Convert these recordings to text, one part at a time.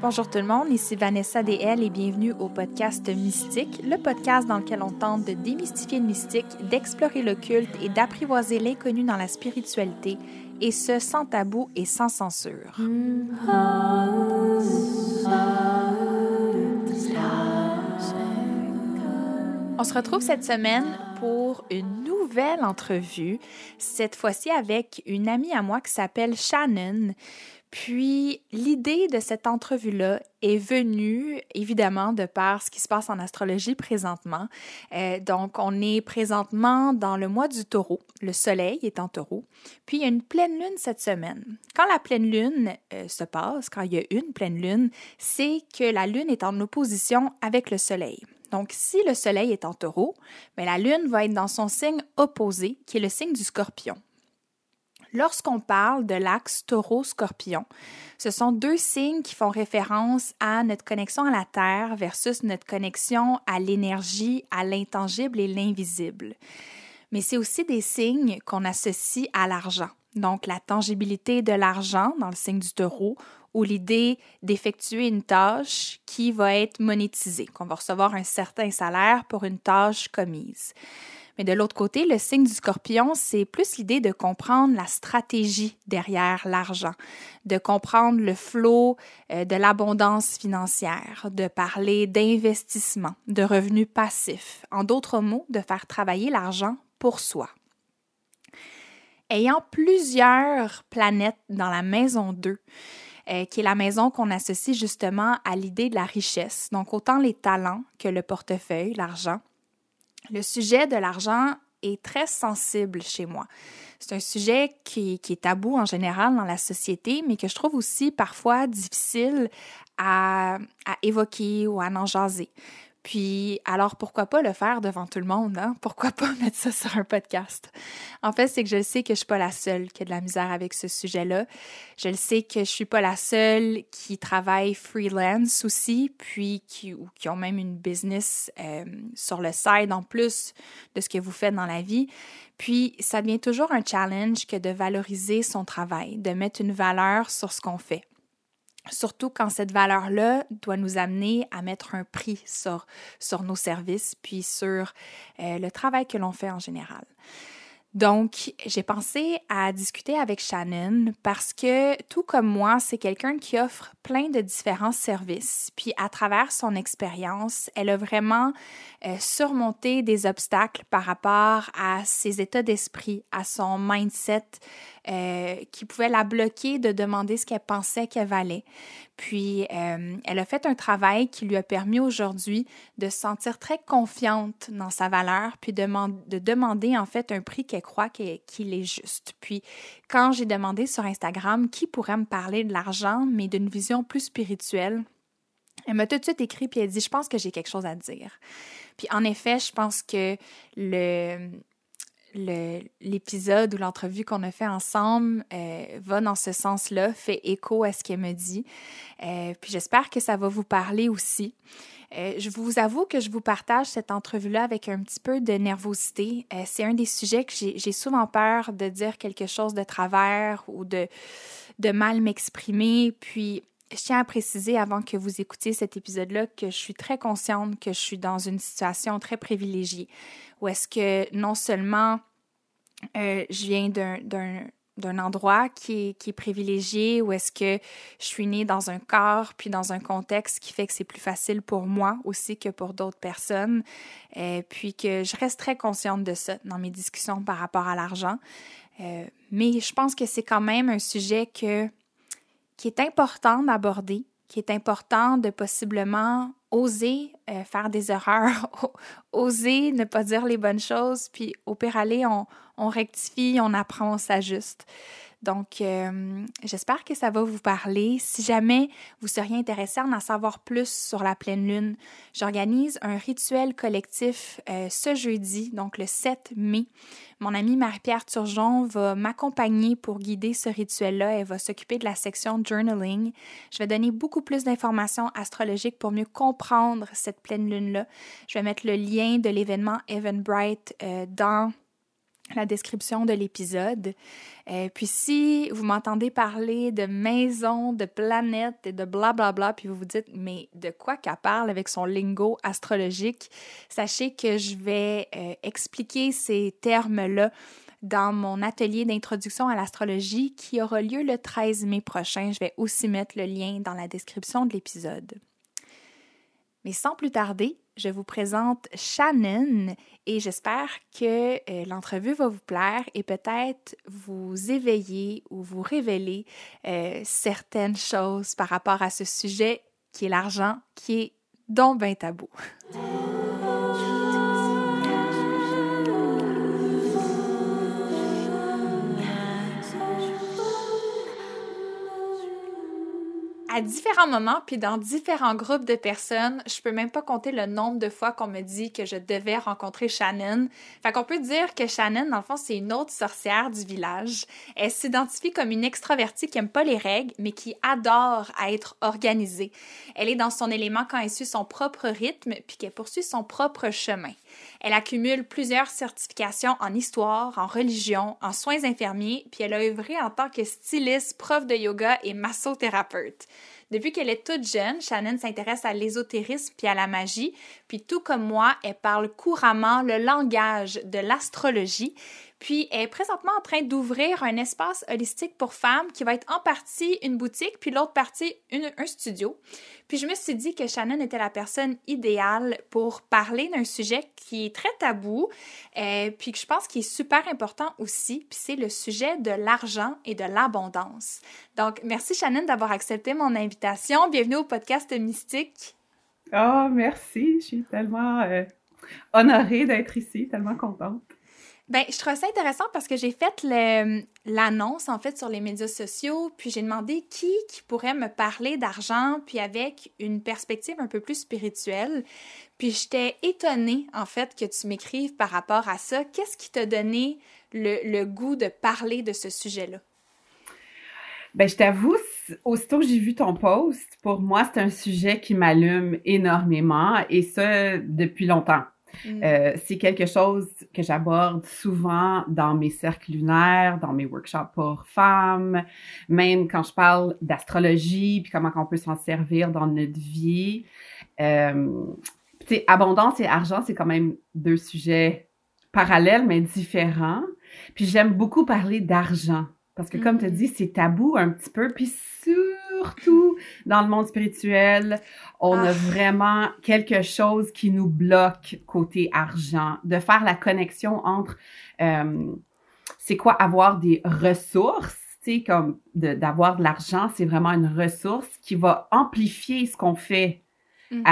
Bonjour tout le monde, ici Vanessa DL et bienvenue au podcast Mystique, le podcast dans lequel on tente de démystifier le mystique, d'explorer l'occulte et d'apprivoiser l'inconnu dans la spiritualité, et ce sans tabou et sans censure. On se retrouve cette semaine pour une nouvelle entrevue, cette fois-ci avec une amie à moi qui s'appelle Shannon. Puis l'idée de cette entrevue-là est venue évidemment de par ce qui se passe en astrologie présentement. Euh, donc on est présentement dans le mois du taureau, le soleil est en taureau, puis il y a une pleine lune cette semaine. Quand la pleine lune euh, se passe, quand il y a une pleine lune, c'est que la lune est en opposition avec le soleil. Donc, si le Soleil est en taureau, ben, la Lune va être dans son signe opposé, qui est le signe du scorpion. Lorsqu'on parle de l'axe taureau-scorpion, ce sont deux signes qui font référence à notre connexion à la Terre versus notre connexion à l'énergie, à l'intangible et l'invisible. Mais c'est aussi des signes qu'on associe à l'argent. Donc la tangibilité de l'argent dans le signe du taureau ou l'idée d'effectuer une tâche qui va être monétisée, qu'on va recevoir un certain salaire pour une tâche commise. Mais de l'autre côté, le signe du scorpion, c'est plus l'idée de comprendre la stratégie derrière l'argent, de comprendre le flot euh, de l'abondance financière, de parler d'investissement, de revenus passifs. En d'autres mots, de faire travailler l'argent pour soi. Ayant plusieurs planètes dans la maison 2, euh, qui est la maison qu'on associe justement à l'idée de la richesse, donc autant les talents que le portefeuille, l'argent, le sujet de l'argent est très sensible chez moi. C'est un sujet qui, est tabou en général dans la société, mais que je trouve aussi parfois difficile à, à évoquer ou à en jaser. Puis, alors pourquoi pas le faire devant tout le monde, hein? Pourquoi pas mettre ça sur un podcast? En fait, c'est que je sais que je suis pas la seule qui a de la misère avec ce sujet-là. Je le sais que je suis pas la seule qui travaille freelance aussi, puis qui, ou qui ont même une business euh, sur le side en plus de ce que vous faites dans la vie. Puis, ça devient toujours un challenge que de valoriser son travail, de mettre une valeur sur ce qu'on fait. Surtout quand cette valeur-là doit nous amener à mettre un prix sur, sur nos services, puis sur euh, le travail que l'on fait en général. Donc, j'ai pensé à discuter avec Shannon parce que, tout comme moi, c'est quelqu'un qui offre plein de différents services. Puis, à travers son expérience, elle a vraiment euh, surmonté des obstacles par rapport à ses états d'esprit, à son mindset euh, qui pouvait la bloquer de demander ce qu'elle pensait qu'elle valait. Puis, euh, elle a fait un travail qui lui a permis aujourd'hui de se sentir très confiante dans sa valeur, puis de, de demander en fait un prix qu'elle croit qu'il est juste. Puis, quand j'ai demandé sur Instagram qui pourrait me parler de l'argent, mais d'une vision plus spirituelle, elle m'a tout de suite écrit puis elle dit Je pense que j'ai quelque chose à dire. Puis en effet, je pense que le, l'épisode ou l'entrevue qu'on a fait ensemble euh, va dans ce sens-là, fait écho à ce qu'elle me dit. Euh, puis j'espère que ça va vous parler aussi. Euh, je vous avoue que je vous partage cette entrevue-là avec un petit peu de nervosité. c'est un des sujets que j'ai souvent peur de dire quelque chose de travers ou de, de mal m'exprimer. Puis je tiens à préciser avant que vous écoutiez cet épisode-là que je suis très consciente que je suis dans une situation très privilégiée, où est-ce que non seulement euh, je viens d'un endroit qui est, qui est privilégié, où est-ce que je suis née dans un corps, puis dans un contexte qui fait que c'est plus facile pour moi aussi que pour d'autres personnes, euh, puis que je reste très consciente de ça dans mes discussions par rapport à l'argent. Euh, mais je pense que c'est quand même un sujet que qui est important d'aborder, qui est important de possiblement oser euh, faire des erreurs, oser ne pas dire les bonnes choses, puis au pire aller, on, on rectifie, on apprend, on s'ajuste. Donc, euh, j'espère que ça va vous parler. Si jamais vous seriez intéressé à en savoir plus sur la pleine lune, j'organise un rituel collectif euh, ce jeudi, donc le 7 mai. Mon amie Marie-Pierre Turgeon va m'accompagner pour guider ce rituel-là. Elle va s'occuper de la section journaling. Je vais donner beaucoup plus d'informations astrologiques pour mieux comprendre cette pleine lune-là. Je vais mettre le lien de l'événement Eventbrite euh, dans la description de l'épisode. Euh, puis si vous m'entendez parler de maison, de planète et de blablabla, bla, bla, puis vous vous dites, mais de quoi qu'elle parle avec son lingo astrologique, sachez que je vais euh, expliquer ces termes-là dans mon atelier d'introduction à l'astrologie qui aura lieu le 13 mai prochain. Je vais aussi mettre le lien dans la description de l'épisode. Mais sans plus tarder, je vous présente Shannon et j'espère que euh, l'entrevue va vous plaire et peut-être vous éveiller ou vous révéler euh, certaines choses par rapport à ce sujet qui est l'argent, qui est donc bien tabou. À différents moments, puis dans différents groupes de personnes, je peux même pas compter le nombre de fois qu'on me dit que je devais rencontrer Shannon. Fait qu'on peut dire que Shannon, dans le fond, c'est une autre sorcière du village. Elle s'identifie comme une extravertie qui aime pas les règles, mais qui adore être organisée. Elle est dans son élément quand elle suit son propre rythme, puis qu'elle poursuit son propre chemin. Elle accumule plusieurs certifications en histoire, en religion, en soins infirmiers, puis elle a œuvré en tant que styliste, prof de yoga et massothérapeute. Depuis qu'elle est toute jeune, Shannon s'intéresse à l'ésotérisme puis à la magie, puis tout comme moi, elle parle couramment le langage de l'astrologie, puis elle est présentement en train d'ouvrir un espace holistique pour femmes qui va être en partie une boutique, puis l'autre partie un studio. Puis je me suis dit que Shannon était la personne idéale pour parler d'un sujet qui est très tabou, euh, puis que je pense qu'il est super important aussi, puis c'est le sujet de l'argent et de l'abondance. Donc merci Shannon d'avoir accepté mon invitation. Bienvenue au podcast Mystique. Oh, merci. Je suis tellement euh, honorée d'être ici, tellement contente. Ben, je trouve ça intéressant parce que j'ai fait l'annonce, en fait, sur les médias sociaux, puis j'ai demandé qui, qui pourrait me parler d'argent, puis avec une perspective un peu plus spirituelle. Puis j'étais étonnée, en fait, que tu m'écrives par rapport à ça. Qu'est-ce qui t'a donné le, le, goût de parler de ce sujet-là? Ben, je t'avoue, aussitôt que j'ai vu ton post, pour moi, c'est un sujet qui m'allume énormément, et ça, depuis longtemps. Mm. Euh, c'est quelque chose que j'aborde souvent dans mes cercles lunaires, dans mes workshops pour femmes, même quand je parle d'astrologie, puis comment on peut s'en servir dans notre vie. Euh, abondance et argent, c'est quand même deux sujets parallèles, mais différents. Puis j'aime beaucoup parler d'argent, parce que comme tu mm. dit, c'est tabou un petit peu, puis surtout dans le monde spirituel, on a ah. vraiment quelque chose qui nous bloque côté argent, de faire la connexion entre euh, c'est quoi avoir des ressources, tu sais, comme d'avoir de, l'argent, c'est vraiment une ressource qui va amplifier ce qu'on fait. Mm.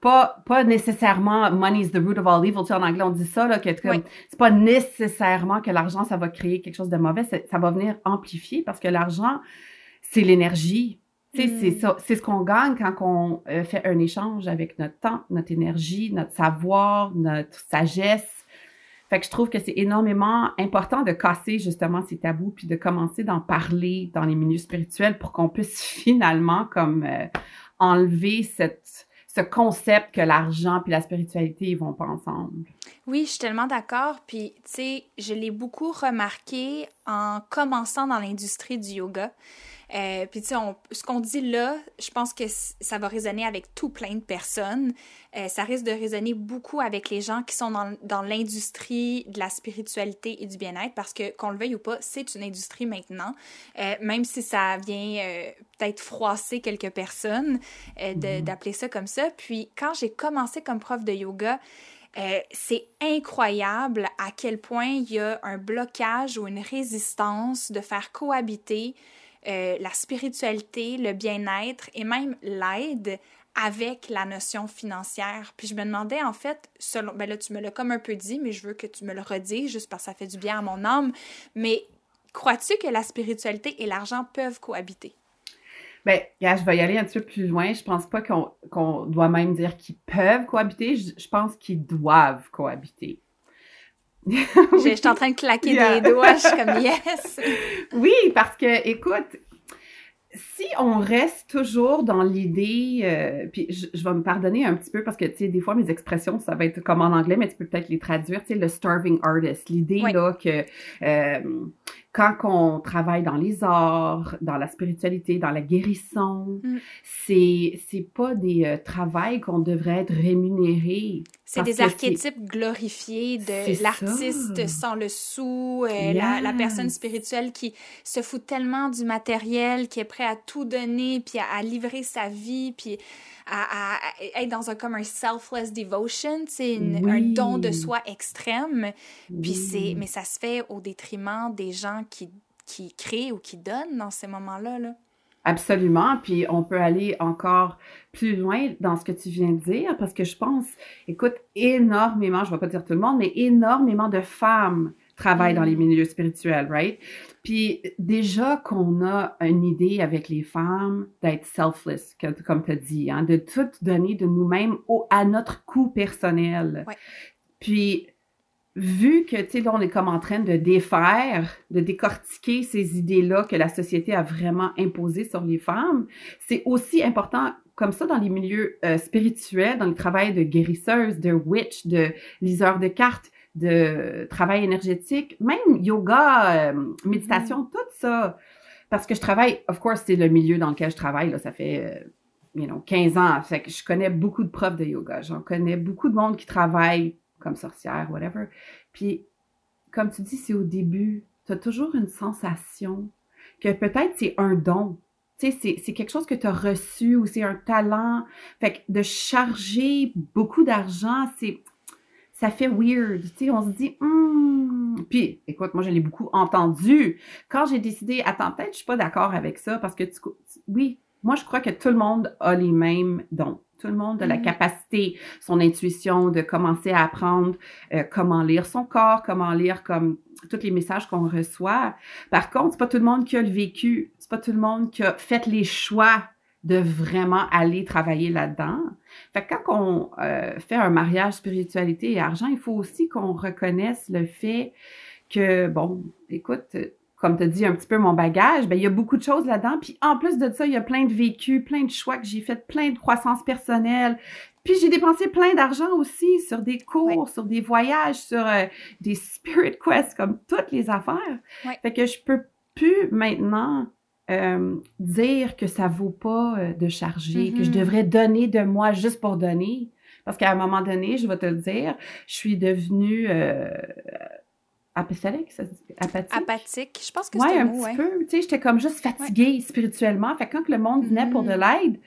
pas, pas nécessairement money is the root of all evil. Tu sais, en anglais, on dit ça, là, que c'est pas nécessairement que l'argent, ça va créer quelque chose de mauvais. Ça va venir amplifier parce que l'argent, c'est l'énergie. C'est mm. ça, c'est ce qu'on gagne quand on euh, fait un échange avec notre temps, notre énergie, notre savoir, notre sagesse. Fait que je trouve que c'est énormément important de casser justement ces tabous puis de commencer d'en parler dans les milieux spirituels pour qu'on puisse finalement comme euh, enlever cette ce concept que l'argent puis la spiritualité ils vont pas ensemble. Oui, je suis tellement d'accord. Puis, tu sais, je l'ai beaucoup remarqué en commençant dans l'industrie du yoga. Euh, puis, tu sais, ce qu'on dit là, je pense que ça va résonner avec tout plein de personnes. Euh, ça risque de résonner beaucoup avec les gens qui sont dans, dans l'industrie de la spiritualité et du bien-être parce que, qu'on le veuille ou pas, c'est une industrie maintenant. Euh, même si ça vient peut-être froisser quelques personnes mm-hmm. d'appeler ça comme ça. Puis, quand j'ai commencé comme prof de yoga, euh, c'est incroyable à quel point il y a un blocage ou une résistance de faire cohabiter euh, la spiritualité, le bien-être et même l'aide avec la notion financière. Puis je me demandais en fait, selon, ben là tu me l'as comme un peu dit, mais je veux que tu me le redises juste parce que ça fait du bien à mon âme, mais crois-tu que la spiritualité et l'argent peuvent cohabiter? Ben, je vais y aller un petit peu plus loin. Je pense pas qu'on doit même dire qu'ils peuvent cohabiter. Je, pense qu'ils doivent cohabiter. je, suis en train de claquer des doigts. Je suis comme yes. oui, parce que, écoute, si on reste toujours dans l'idée, euh, puis je, vais me pardonner un petit peu parce que, tu sais, des fois, mes expressions, ça va être comme en anglais, mais tu peux peut-être les traduire, tu sais, le starving artist. L'idée, là, que euh, quand on travaille dans les arts, dans la spiritualité, dans la guérison, mm. c'est c'est pas des euh, travails qu'on devrait être rémunérés. C'est des archétypes glorifiés de l'artiste sans le sou, euh, la, la, personne spirituelle qui se fout tellement du matériel, qui est prêt à tout donner, puis à, livrer sa vie, puis à, être dans un comme un selfless devotion, c'est un don de soi extrême. Puis c'est, mais ça se fait au détriment des gens qui, qui créent ou qui donnent dans ces moments-là. Là. Absolument. Puis on peut aller encore plus loin dans ce que tu viens de dire parce que je pense, écoute, énormément, je ne vais pas dire tout le monde, mais énormément de femmes travaillent dans les mm. milieux spirituels, right? Puis déjà qu'on a une idée avec les femmes d'être selfless, comme tu as dit, hein, de tout donner de nous-mêmes à notre coût personnel. Puis vu que, tu sais, là, on est comme en train de défaire, de décortiquer ces idées-là que la société a vraiment imposées sur les femmes, c'est aussi important comme ça dans les milieux euh, spirituels, dans le travail de guérisseuse, de witch, de liseur de cartes, de travail énergétique, même yoga, euh, méditation, mm-hmm. tout ça. Parce que je travaille, of course, c'est le milieu dans lequel je travaille, là, ça fait, euh, you know, 15 ans. Fait que je connais beaucoup de profs de yoga. J'en connais beaucoup de monde qui travaille comme sorcière, whatever. Puis, comme tu dis, c'est au début. Tu as toujours une sensation que peut-être c'est un don. Tu sais, c'est quelque chose que tu as reçu ou c'est un talent. Fait que de charger beaucoup d'argent, c'est ça fait weird. Tu sais, on se dit, hmm. Puis, écoute, moi, je l'ai beaucoup entendu. Quand j'ai décidé, attends, peut-être, je suis pas d'accord avec ça parce que, tu, oui, moi, je crois que tout le monde a les mêmes dons. Tout le monde a la mm-hmm. capacité, son intuition de commencer à apprendre euh, comment lire son corps, comment lire comme tous les messages qu'on reçoit. Par contre, c'est pas tout le monde qui a le vécu, c'est pas tout le monde qui a fait les choix de vraiment aller travailler là-dedans. Fait que quand on euh, fait un mariage spiritualité et argent, il faut aussi qu'on reconnaisse le fait que, bon, écoute, comme tu as dit un petit peu mon bagage, ben il y a beaucoup de choses là-dedans. Puis en plus de ça, il y a plein de vécus, plein de choix que j'ai fait, plein de croissance personnelle. Puis j'ai dépensé plein d'argent aussi sur des cours, sur des voyages, sur euh, des spirit quests, comme toutes les affaires. Fait que je peux plus maintenant euh, dire que ça vaut pas euh, de charger, que je mm-hmm. devrais donner de moi juste pour donner. Parce qu'à un moment donné, je vais te le dire, je suis devenue euh, apathique, apathique. Apathique, je pense que c'est un, un petit peu. Tu sais, j'étais comme juste fatiguée spirituellement. Fait que quand le monde venait pour de mm-hmm. l'aide,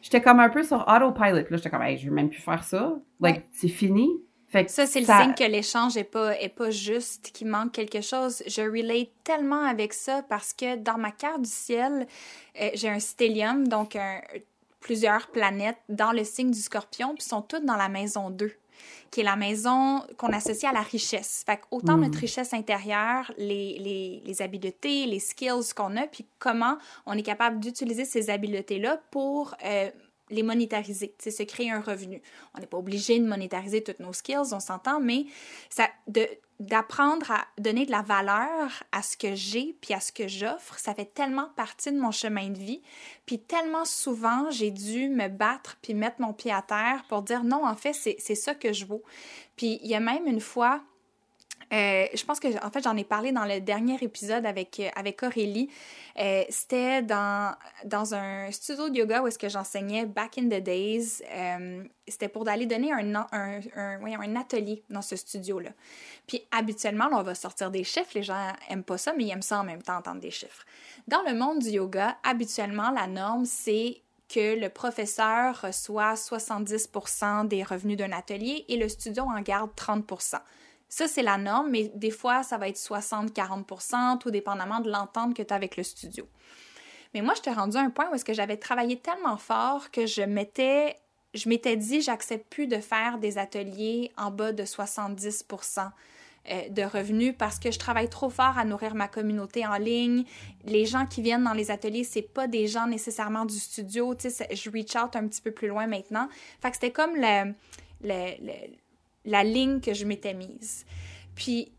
j'étais comme un peu sur autopilot. Là, j'étais comme, hey, je veux même plus faire ça. Like, c'est fini ça, c'est le signe que l'échange est pas, est pas juste, qu'il manque quelque chose. Je relate tellement avec ça parce que dans ma carte du ciel, euh, j'ai un stellium, donc plusieurs planètes dans le signe du scorpion, puis sont toutes dans la maison 2 qui est la maison qu'on associe à la richesse. Fait autant notre hmm. richesse intérieure, les, les, les habiletés, les skills qu'on a, puis comment on est capable d'utiliser ces habiletés-là pour euh, les monétariser, c'est se créer un revenu. On n'est pas obligé de monétariser toutes nos skills, on s'entend, mais ça, d'apprendre à donner de la valeur à ce que j'ai puis à ce que j'offre, ça fait tellement partie de mon chemin de vie. Puis tellement souvent, j'ai dû me battre puis mettre mon pied à terre pour dire non, en fait, c'est, c'est ça que je vaux. Puis il y a même une fois, euh, je pense que en fait j'en ai parlé dans le dernier épisode avec euh, avec Aurélie. Euh, c'était dans dans un studio de yoga où est-ce que j'enseignais back in the days. c'était pour d'aller donner un un, un, un atelier dans ce studio là. Puis habituellement on va sortir des chiffres. Les gens aiment pas ça, mais ils aiment ça en même temps entendre des chiffres. Dans le monde du yoga, habituellement la norme c'est que le professeur reçoit 70% des revenus d'un atelier et le studio en garde 30%. Ça, c'est la norme, mais des fois, ça va être 60-40% tout dépendamment de l'entente que tu as avec le studio. Mais moi, je t'ai rendu à un point où est-ce que j'avais travaillé tellement fort que je m'étais je m'étais dit, j'accepte plus de faire des ateliers en bas de 70% euh, de revenus parce que je travaille trop fort à nourrir ma communauté en ligne. Les gens qui viennent dans les ateliers, c'est pas des gens nécessairement du studio. Tu sais, je reach out un petit peu plus loin maintenant. Fait que c'était comme le, la ligne que je m'étais mise. Puis,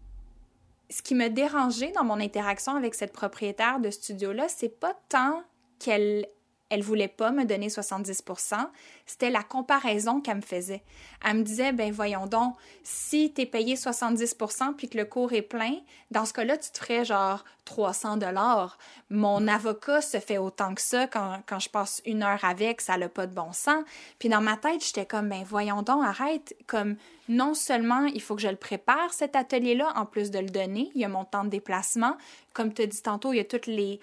ce qui me dérangeait dans mon interaction avec cette propriétaire de studio-là, c'est pas tant qu'elle elle voulait pas me donner 70% c'était la comparaison qu'elle me faisait. Elle me disait, ben voyons donc, si tu es payé 70% puis que le cours est plein, dans ce cas-là, tu te ferais genre 300 dollars. Mon avocat se fait autant que ça quand, quand je passe une heure avec, ça n'a pas de bon sens. Puis dans ma tête, j'étais comme, ben voyons donc, arrête. Comme, non seulement il faut que je le prépare, cet atelier-là, en plus de le donner, il y a mon temps de déplacement. Comme tu as dit tantôt, il y a toutes les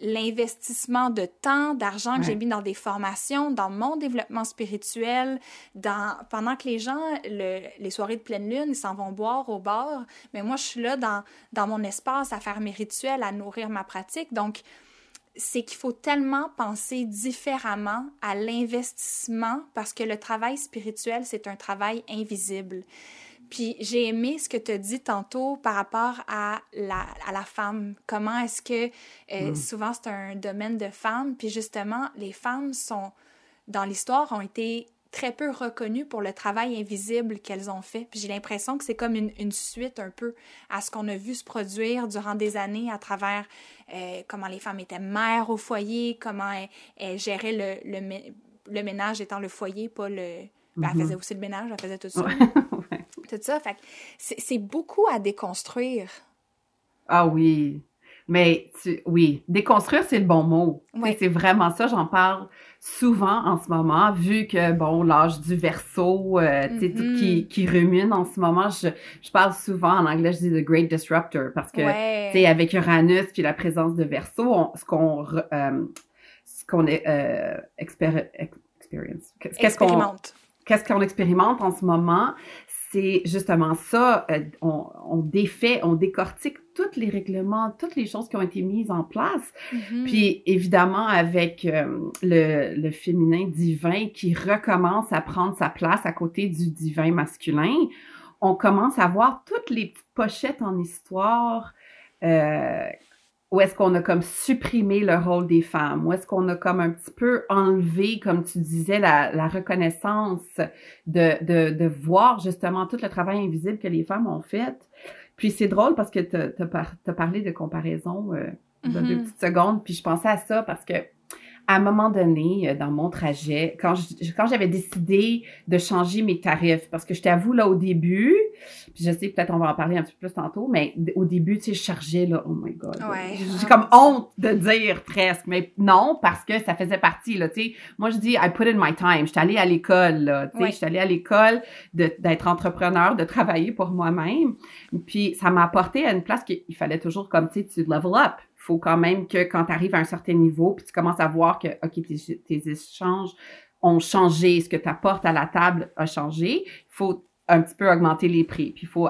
l'investissement de temps, d'argent que j'ai mis dans des formations, dans mon développement spirituel, dans pendant que les gens, les soirées de pleine lune, ils s'en vont boire au bar, mais moi je suis là dans, dans mon espace à faire mes rituels, à nourrir ma pratique. Donc, c'est qu'il faut tellement penser différemment à l'investissement parce que le travail spirituel, c'est un travail invisible. Puis j'ai aimé ce que tu as dit tantôt par rapport à la, à la femme. Comment est-ce que euh, mm. souvent c'est un domaine de femmes, puis justement, les femmes sont, dans l'histoire, ont été très peu reconnues pour le travail invisible qu'elles ont fait. Puis j'ai l'impression que c'est comme une, une, suite un peu à ce qu'on a vu se produire durant des années à travers euh, comment les femmes étaient mères au foyer, comment elles, géraient le, le, le, ménage étant le foyer, pas le... Ben, elle mm-hmm. faisait aussi le ménage, elle faisait tout ça. tout ça. Fait c'est beaucoup à déconstruire. Ah oui. Mais oui, déconstruire, c'est le bon mot. C'est vraiment ça, j'en parle souvent en ce moment, vu que, bon, l'âge du verso, euh, tu sais, tout qui, mm-hmm. qui rumine en ce moment, je, je parle souvent, en anglais, je dis The Great Disruptor, parce que, tu sais, avec Uranus puis la présence de verso, ce qu'on euh, ce qu'on est euh, expérience, qu'est-ce qu'on qu'est-ce qu'on expérimente en ce moment, c'est justement ça. Euh, on, défait, on décortique tous les règlements, toutes les choses qui ont été mises en place. Mm-hmm. Puis évidemment, avec euh, le, féminin divin qui recommence à prendre sa place à côté du divin masculin, on commence à voir toutes les petites pochettes en histoire euh, où est-ce qu'on a comme supprimé le rôle des femmes? Où est-ce qu'on a comme un petit peu enlevé, comme tu disais, la, la reconnaissance de, de, de, voir justement tout le travail invisible que les femmes ont fait? Puis c'est drôle parce que tu as, parlé de comparaison euh, dans deux mm-hmm. petites secondes, puis je pensais à ça parce que à un moment donné, euh, dans mon trajet, quand quand j'avais décidé de changer mes tarifs, parce que je t'avoue, là, au début, puis je sais, peut-être on va en parler un petit peu plus tantôt, mais au début, tu sais, je chargeais, là, oh my God. J'ai comme honte de dire presque, mais non, parce que ça faisait partie, là, tu sais. Moi, je dis, I put in my time. J'étais allée à l'école, là, tu sais. J'étais allée à l'école d'être entrepreneur, de travailler pour moi-même. Puis ça m'a apporté à une place qu'il fallait toujours, comme, tu sais, tu level up faut quand même que quand tu arrives à un certain niveau, puis tu commences à voir que, OK, tes, échanges ont changé, ce que tu apportes à la table a changé, il faut un petit peu augmenter les prix, puis il faut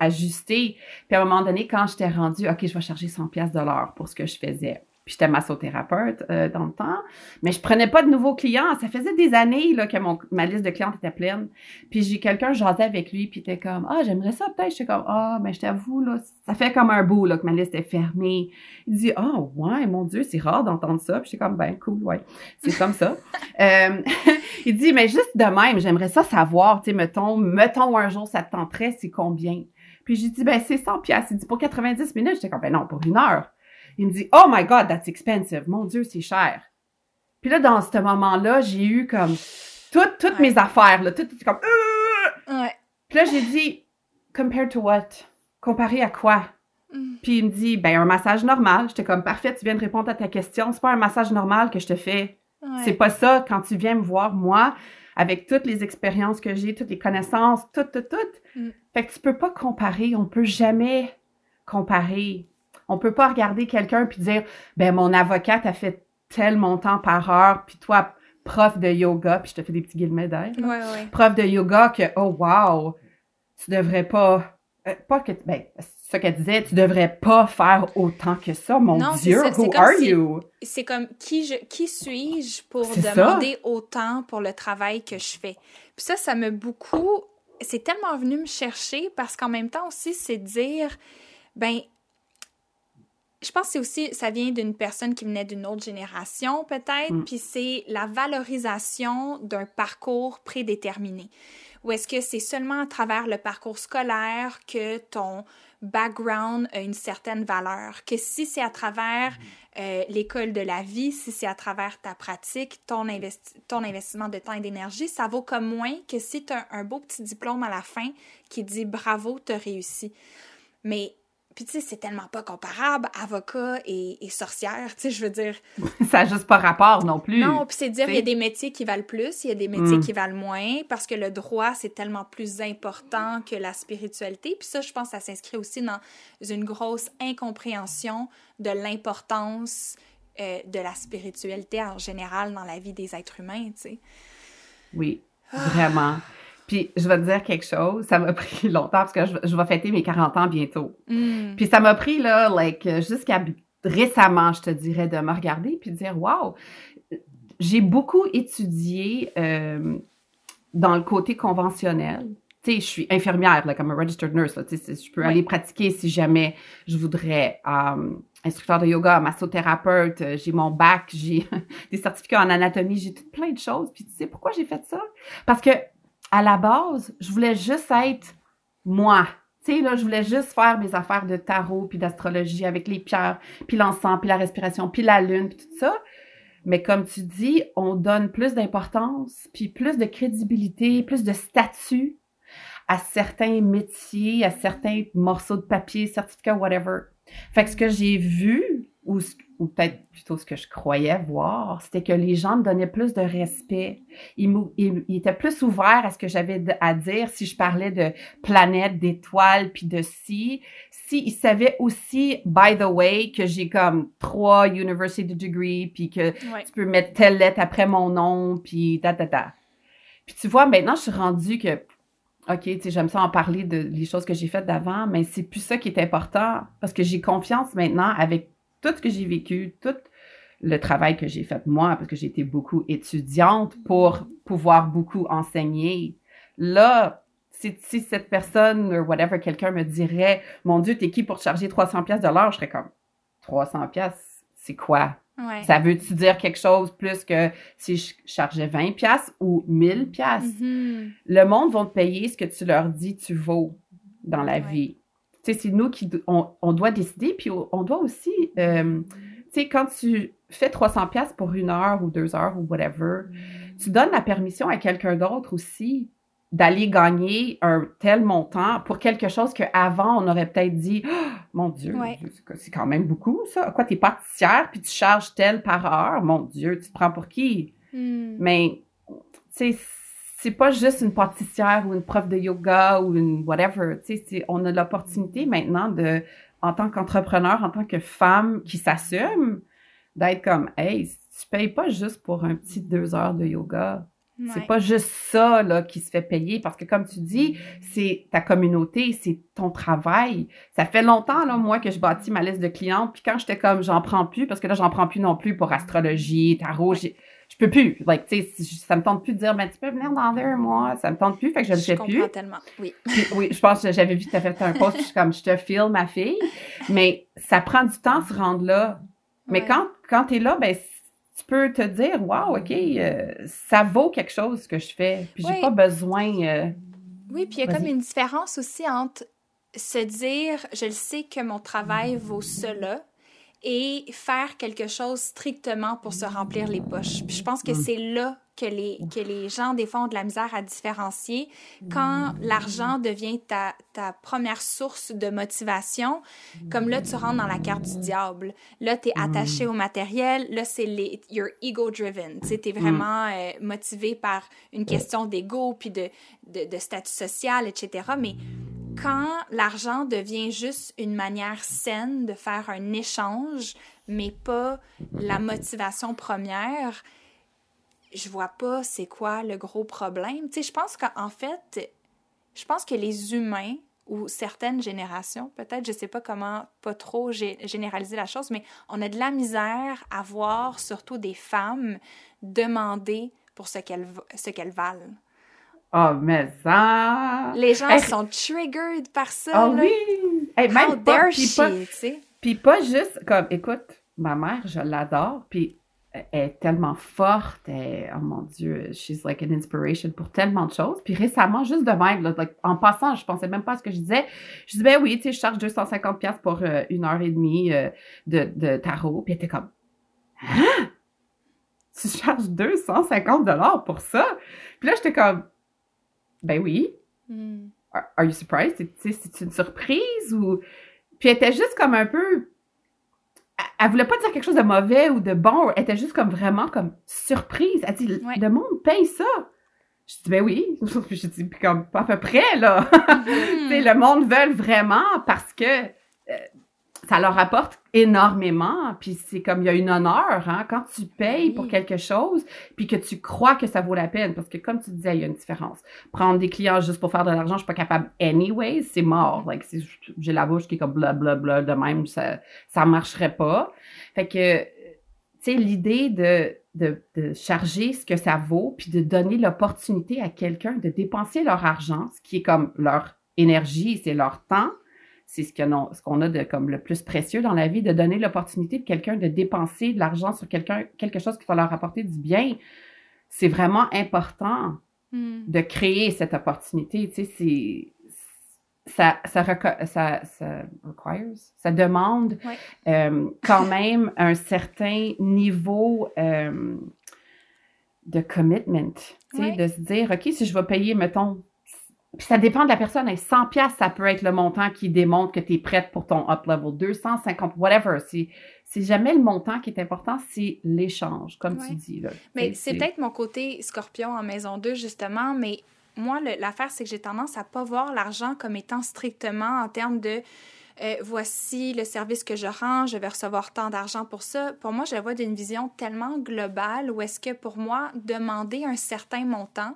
ajuster. Puis à un moment donné, quand j'étais rendu, OK, je vais charger 100 pièces de l'heure pour ce que je faisais. Puis j'étais massothérapeute euh, dans le temps, mais je prenais pas de nouveaux clients. Ça faisait des années là que mon ma liste de clients était pleine. Puis j'ai quelqu'un jasait avec lui, puis il était comme ah j'aimerais ça peut-être. J'étais comme ah mais je t'avoue là, ça fait comme un bout là que ma liste est fermée. Il dit ah ouais mon Dieu c'est rare d'entendre ça. Puis j'étais comme ben cool ouais c'est comme ça. euh, il dit mais juste de même j'aimerais ça savoir tu sais mettons mettons un jour ça te tenterait c'est combien. Puis j'ai dit ben c'est 100 pièces. Il dit pour 90 minutes. J'étais comme ben non pour une heure. Il me dit, Oh my God, that's expensive. Mon Dieu, c'est cher. Puis là, dans ce moment-là, j'ai eu comme toutes, toutes mes affaires, là, tout, comme, ouais. Puis là, j'ai dit, compared to what? Comparé à quoi? Mm. Puis il me dit, ben, un massage normal. J'étais comme, parfait, tu viens de répondre à ta question. C'est pas un massage normal que je te fais. C'est pas ça quand tu viens me voir, moi, avec toutes les expériences que j'ai, toutes les connaissances, tout, tout, tout. Mm. Fait que tu peux pas comparer. On peut jamais comparer. On peut pas regarder quelqu'un puis dire, ben mon avocate a fait tel montant par heure, puis toi, prof de yoga, puis je te fais des petits guillemets d'air. Ouais, ouais. Prof de yoga que, oh wow, tu devrais pas, euh, pas que, ben, ce qu'elle disait, tu devrais pas faire autant que ça, mon Dieu, who are you? C'est comme, qui, je, qui suis-je pour demander autant pour le travail que je fais? Puis ça, ça m'a beaucoup c'est tellement venu me chercher parce qu'en même temps aussi, c'est dire, ben, je pense que c'est aussi, ça vient d'une personne qui venait d'une autre génération peut-être, mm. puis c'est la valorisation d'un parcours prédéterminé. Ou est-ce que c'est seulement à travers le parcours scolaire que ton background a une certaine valeur? Que si c'est à travers mm. euh, l'école de la vie, si c'est à travers ta pratique, ton, ton investissement de temps et d'énergie, ça vaut comme moins que si tu as un beau petit diplôme à la fin qui dit bravo, tu as réussi. Mais puis, tu sais, c'est tellement pas comparable, avocat et, sorcière, tu sais, je veux dire. ça n'a juste pas rapport non plus. Non, puis c'est dire, il y a des métiers qui valent plus, il y a des métiers mm. qui valent moins, parce que le droit, c'est tellement plus important que la spiritualité. Puis ça, je pense, ça s'inscrit aussi dans une grosse incompréhension de l'importance euh, de la spiritualité en général dans la vie des êtres humains, tu sais. Oui, vraiment. Puis je vais te dire quelque chose, ça m'a pris longtemps parce que je, vais fêter mes 40 ans bientôt. Mm. Puis ça m'a pris là, like, jusqu'à récemment, je te dirais, de me regarder puis de dire, wow, j'ai beaucoup étudié euh, dans le côté conventionnel. Tu sais, je suis infirmière, là, comme un registered nurse. Là, tu sais, je peux aller pratiquer si jamais je voudrais. Um, instructeur de yoga, massothérapeute, euh, j'ai mon bac, j'ai des certificats en anatomie, j'ai tout plein de choses. Puis tu sais pourquoi j'ai fait ça? Parce que à la base, je voulais juste être moi. Tu sais, là, je voulais juste faire mes affaires de tarot, puis d'astrologie avec les pierres, puis l'encens, puis la respiration, puis la lune, puis tout ça. Mais comme tu dis, on donne plus d'importance, puis plus de crédibilité, plus de statut à certains métiers, à certains morceaux de papier, certificats, whatever. Fait que ce que j'ai vu, ou, ou peut-être plutôt ce que je croyais voir, c'était que les gens me donnaient plus de respect. Ils, ils, étaient plus ouverts à ce que j'avais à dire si je parlais de planètes, d'étoiles, puis de si. Si ils savaient aussi, by the way, que j'ai comme trois university degrees, puis que tu peux mettre telle lettre après mon nom, puis ta ta ta. Puis tu vois, maintenant, je suis rendue que OK, tu sais, j'aime ça en parler de les choses que j'ai faites d'avant, mais c'est plus ça qui est important parce que j'ai confiance maintenant avec tout ce que j'ai vécu, tout le travail que j'ai fait moi, parce que j'ai été beaucoup étudiante pour pouvoir beaucoup enseigner. Là, si, si cette personne ou whatever, quelqu'un me dirait, mon Dieu, t'es qui pour charger 300 pièces de l'heure? Je serais comme, 300 pièces, c'est quoi? Ça veut-tu dire quelque chose plus que si je chargeais 20 pièces ou 1000 pièces? Mm-hmm. Le monde va te payer ce que tu leur dis tu vaux dans la vie c'est nous qui on, doit décider, puis on doit aussi, euh, tu sais, quand tu fais 300 pièces pour une heure ou deux heures ou whatever, tu donnes la permission à quelqu'un d'autre aussi d'aller gagner un tel montant pour quelque chose qu'avant, on aurait peut-être dit oh, Mon Dieu, c'est quand même beaucoup, ça. Quoi, t'es pâtissière, puis tu charges tel par heure? Mon Dieu, tu te prends pour qui? Hmm. Mais, tu sais, c'est pas juste une pâtissière ou une prof de yoga ou une whatever. Tu sais, on a l'opportunité maintenant de, en tant qu'entrepreneur, en tant que femme qui s'assume, d'être comme, hey, tu payes pas juste pour un petit deux heures de yoga. C'est pas juste ça là qui se fait payer parce que comme tu dis, c'est ta communauté, c'est ton travail. Ça fait longtemps là moi que je bâtis ma liste de clients puis quand j'étais comme j'en prends plus parce que là j'en prends plus non plus pour astrologie, tarot, je peux plus. Like, tu sais, ça me tente plus de dire, mais tu peux venir dans un mois. Ça me tente plus, fait que je le fais plus. Je comprends tellement, oui. oui, je pense que j'avais vu que tu fait un post, je suis comme, je te file, ma fille. Mais ça prend du temps de se rendre là. Mais quand, quand tu es là, ben, tu peux te dire, wow, OK, euh, ça vaut quelque chose ce que je fais. Puis j'ai pas besoin. Euh, oui, puis il y a comme une différence aussi entre se dire, je le sais que mon travail vaut cela, et faire quelque chose strictement pour se remplir les poches. Puis je pense que mm. c'est là que les, que les gens, des fois, ont de la misère à différencier. Quand l'argent devient ta, ta première source de motivation, comme là, tu rentres dans la carte du diable. Là, tu es attaché mm. au matériel. Là, c'est les, you're ego-driven. Tu es vraiment mm. euh, motivé par une question d'ego, puis de, de, de statut social, etc. Mais quand l'argent devient juste une manière saine de faire un échange, mais pas la motivation première, je vois pas c'est quoi le gros problème. Tu sais, je pense qu'en fait, je pense que les humains ou certaines générations, peut-être, je sais pas comment, pas trop généraliser la chose, mais on a de la misère à voir surtout des femmes demander pour ce qu'elles ce qu'elles valent. Oh, mais ça! Les gens sont triggered par ça. Oh oui! Hey, même How pas, puis pas, puis pas juste comme, écoute, ma mère, je l'adore, puis elle est tellement forte, elle- oh mon Dieu, she's like an inspiration pour tellement de choses. Puis récemment, juste de même, là, like, en passant, je pensais même pas à ce que je disais. Je dis, ben oui, tu sais, je charge 250 pièces pour euh, une heure et demie euh, de, de tarot. Puis elle était comme, hein? Tu charges 250 dollars pour ça? Puis là, j'étais comme, ben oui. Hmm. Are, are you surprised? C'est une surprise ou? Puis elle était juste comme un peu. Elle, elle voulait pas dire quelque chose de mauvais ou de bon. Elle était juste comme vraiment comme surprise. Elle dit Ouais. Le monde paye ça. Je dis ben oui. Puis J'ai dit puis comme à peu près là. Sais, le monde veut vraiment parce que euh, ça leur apporte énormément. Puis c'est comme il y a une honneur hein, quand tu payes pour quelque chose, puis que tu crois que ça vaut la peine. Parce que comme tu disais, il y a une différence. Prendre des clients juste pour faire de l'argent, je suis pas capable anyways, c'est mort. Like, j'ai la bouche qui est comme blablabla de même, ça ça marcherait pas. Fait que tu sais l'idée de, de de charger ce que ça vaut, puis de donner l'opportunité à quelqu'un de dépenser leur argent, ce qui est comme leur énergie, c'est leur temps c'est ce qu'on a, ce qu'on a de comme le plus précieux dans la vie, de donner l'opportunité de quelqu'un de dépenser de l'argent sur quelqu'un, quelque chose qui va leur apporter du bien. C'est vraiment important Hmm. de créer cette opportunité. Tu sais, c'est ça, ça, ça, ça requires, ça demande Ouais. euh, quand même un certain niveau euh, de commitment. Tu sais, Ouais. de se dire, OK, si je vais payer, mettons, puis ça dépend de la personne. Hey, 100 pièces, ça peut être le montant qui démontre que tu es prête pour ton up level. 250, whatever. C'est, jamais le montant qui est important, c'est l'échange, comme tu dis. Là. Mais c'est peut-être mon côté scorpion en maison 2, justement, mais moi, l'affaire, c'est que j'ai tendance à pas voir l'argent comme étant strictement en termes de euh, voici le service que je rends, je vais recevoir tant d'argent pour ça. Pour moi, je le vois d'une vision tellement globale où est-ce que pour moi, demander un certain montant,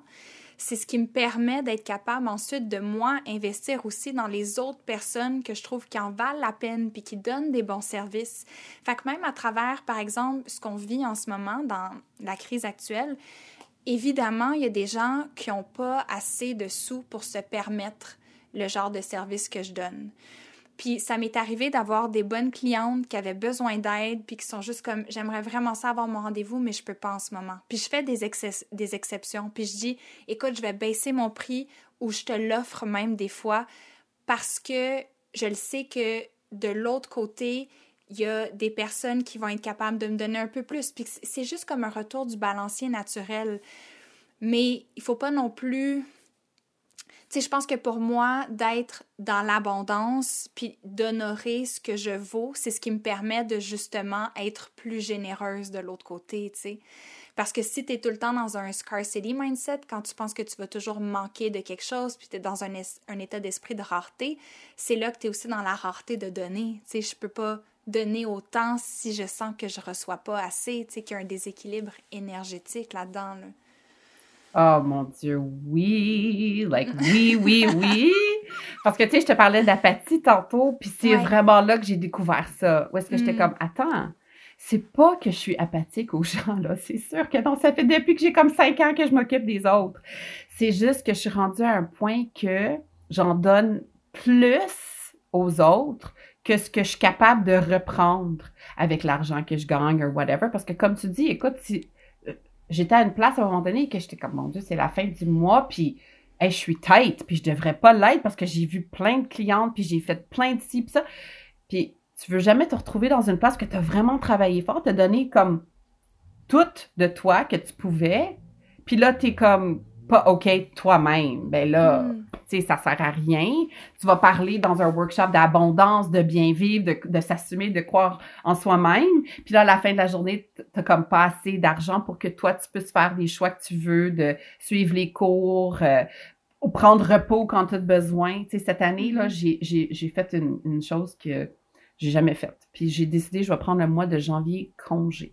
c'est ce qui me permet d'être capable ensuite de moi investir aussi dans les autres personnes que je trouve qui en valent la peine puis qui donnent des bons services. Fait que même à travers, par exemple, ce qu'on vit en ce moment dans la crise actuelle, évidemment, il y a des gens qui n'ont pas assez de sous pour se permettre le genre de service que je donne. Puis ça m'est arrivé d'avoir des bonnes clientes qui avaient besoin d'aide, puis qui sont juste comme j'aimerais vraiment ça avoir mon rendez-vous, mais je peux pas en ce moment. Puis je fais des, des exceptions, puis je dis écoute, je vais baisser mon prix ou je te l'offre même des fois parce que je le sais que de l'autre côté, il y a des personnes qui vont être capables de me donner un peu plus. Puis c'est- juste comme un retour du balancier naturel. Mais il faut pas non plus sais, je pense que pour moi, d'être dans l'abondance puis d'honorer ce que je vaux, c'est ce qui me permet de justement être plus généreuse de l'autre côté, tu sais. Parce que si tu es tout le temps dans un scarcity mindset, quand tu penses que tu vas toujours manquer de quelque chose, puis tu es dans un, état d'esprit de rareté, c'est là que tu es aussi dans la rareté de donner. Tu sais, je peux pas donner autant si je sens que je reçois pas assez, tu sais, qu'il y a un déséquilibre énergétique là-dedans. Là. Oh mon Dieu, oui, like oui, oui, oui. Parce que tu sais, je te parlais d'apathie tantôt, puis c'est Ouais. vraiment là que j'ai découvert ça. Où est-ce que j'étais Mm. comme, attends, c'est pas que je suis apathique aux gens, là. C'est sûr que non, ça fait depuis que j'ai comme cinq ans que je m'occupe des autres. C'est juste que je suis rendue à un point que j'en donne plus aux autres que ce que je suis capable de reprendre avec l'argent que je gagne ou whatever. Parce que comme tu dis, écoute, si j'étais à une place à un moment donné que j'étais comme, mon Dieu, c'est la fin du mois, puis hey, je suis tête, puis je devrais pas l'être parce que j'ai vu plein de clientes, puis j'ai fait plein de ci, puis ça. Puis tu veux jamais te retrouver dans une place que tu as vraiment travaillé fort, te donné comme tout de toi que tu pouvais, puis là, tu es comme pas OK toi-même. Ben là, Mm. Tu sais, ça sert à rien. Tu vas parler dans un workshop d'abondance, de bien vivre, de, de s'assumer, de croire en soi-même. Puis là, à la fin de la journée, t'as comme pas assez d'argent pour que toi, tu puisses faire des choix que tu veux, de suivre les cours, euh, ou prendre repos quand tu as besoin. Tu sais, cette année, là, Mhm. j'ai, j'ai, j'ai fait une, une chose que j'ai jamais faite. Puis j'ai décidé, je vais prendre le mois de janvier congé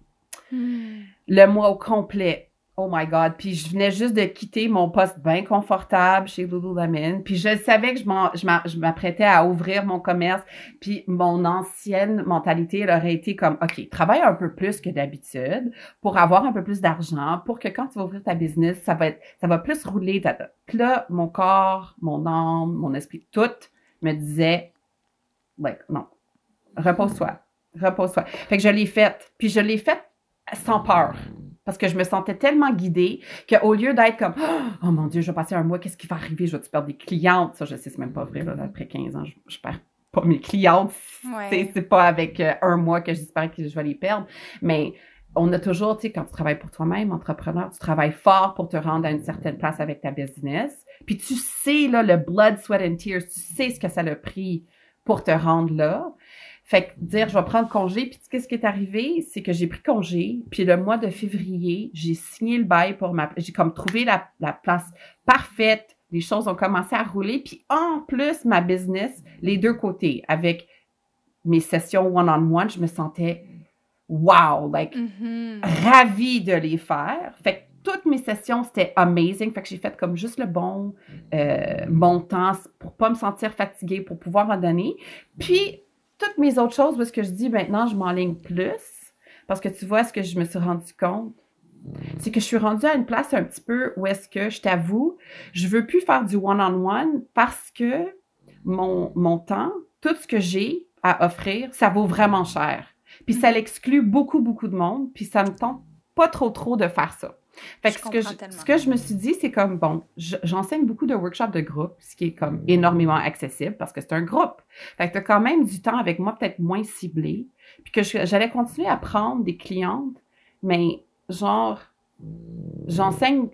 Mm. le mois au complet Oh my God. Puis je venais juste de quitter mon poste bien confortable chez Lululemon. Puis je savais que je m'apprêtais à ouvrir mon commerce. Puis mon ancienne mentalité, elle aurait été comme, OK, travaille un peu plus que d'habitude pour avoir un peu plus d'argent, pour que quand tu vas ouvrir ta business, ça va être, ça va plus rouler. Puis là, mon corps, mon âme, mon esprit, tout me disait, like, non, repose-toi, repose-toi. Fait que je l'ai faite. Puis je l'ai faite sans peur parce que je me sentais tellement guidée qu'au lieu d'être comme Oh mon Dieu, je vais passer un mois, qu'est-ce qui va arriver? Je vais-tu perdre des clientes? Ça, je sais, c'est même pas vrai. Là, après 15 ans, je, je perds pas mes clientes. C'est pas avec euh, un mois que j'espère que je vais les perdre. Mais on a toujours, tu sais, quand tu travailles pour toi-même, entrepreneur, tu travailles fort pour te rendre à une certaine place avec ta business. Puis tu sais, là, le blood, sweat and tears, tu sais ce que ça a pris pour te rendre là. Fait que dire, je vais prendre congé, puis qu'est-ce qui est arrivé, c'est que j'ai pris congé, puis le mois de février, j'ai signé le bail pour ma, j'ai comme trouvé la, la place parfaite, les choses ont commencé à rouler, puis en plus ma business, les deux côtés, avec mes sessions one-on-one, je me sentais wow, like mm-hmm. ravie de les faire. Fait que toutes mes sessions, c'était amazing. Fait que j'ai fait comme juste le bon euh, montant pour pas me sentir fatiguée, pour pouvoir en donner. Puis toutes mes autres choses, parce que je dis maintenant, je m'enligne plus. Parce que tu vois, ce que je me suis rendu compte, c'est que je suis rendue à une place un petit peu où est-ce que, je t'avoue, je veux plus faire du one-on-one parce que mon, temps, tout ce que j'ai à offrir, ça vaut vraiment cher. Puis ça l'exclut beaucoup, beaucoup de monde, puis ça me tente pas trop, trop de faire ça. Fait que, ce que, je, ce que je me suis dit, c'est comme, bon, j'enseigne beaucoup de workshops de groupe, ce qui est comme énormément accessible parce que c'est un groupe. Fait que tu as quand même du temps avec moi, peut-être moins ciblé. Puis que j'allais continuer à prendre des clientes, mais genre, j'enseigne,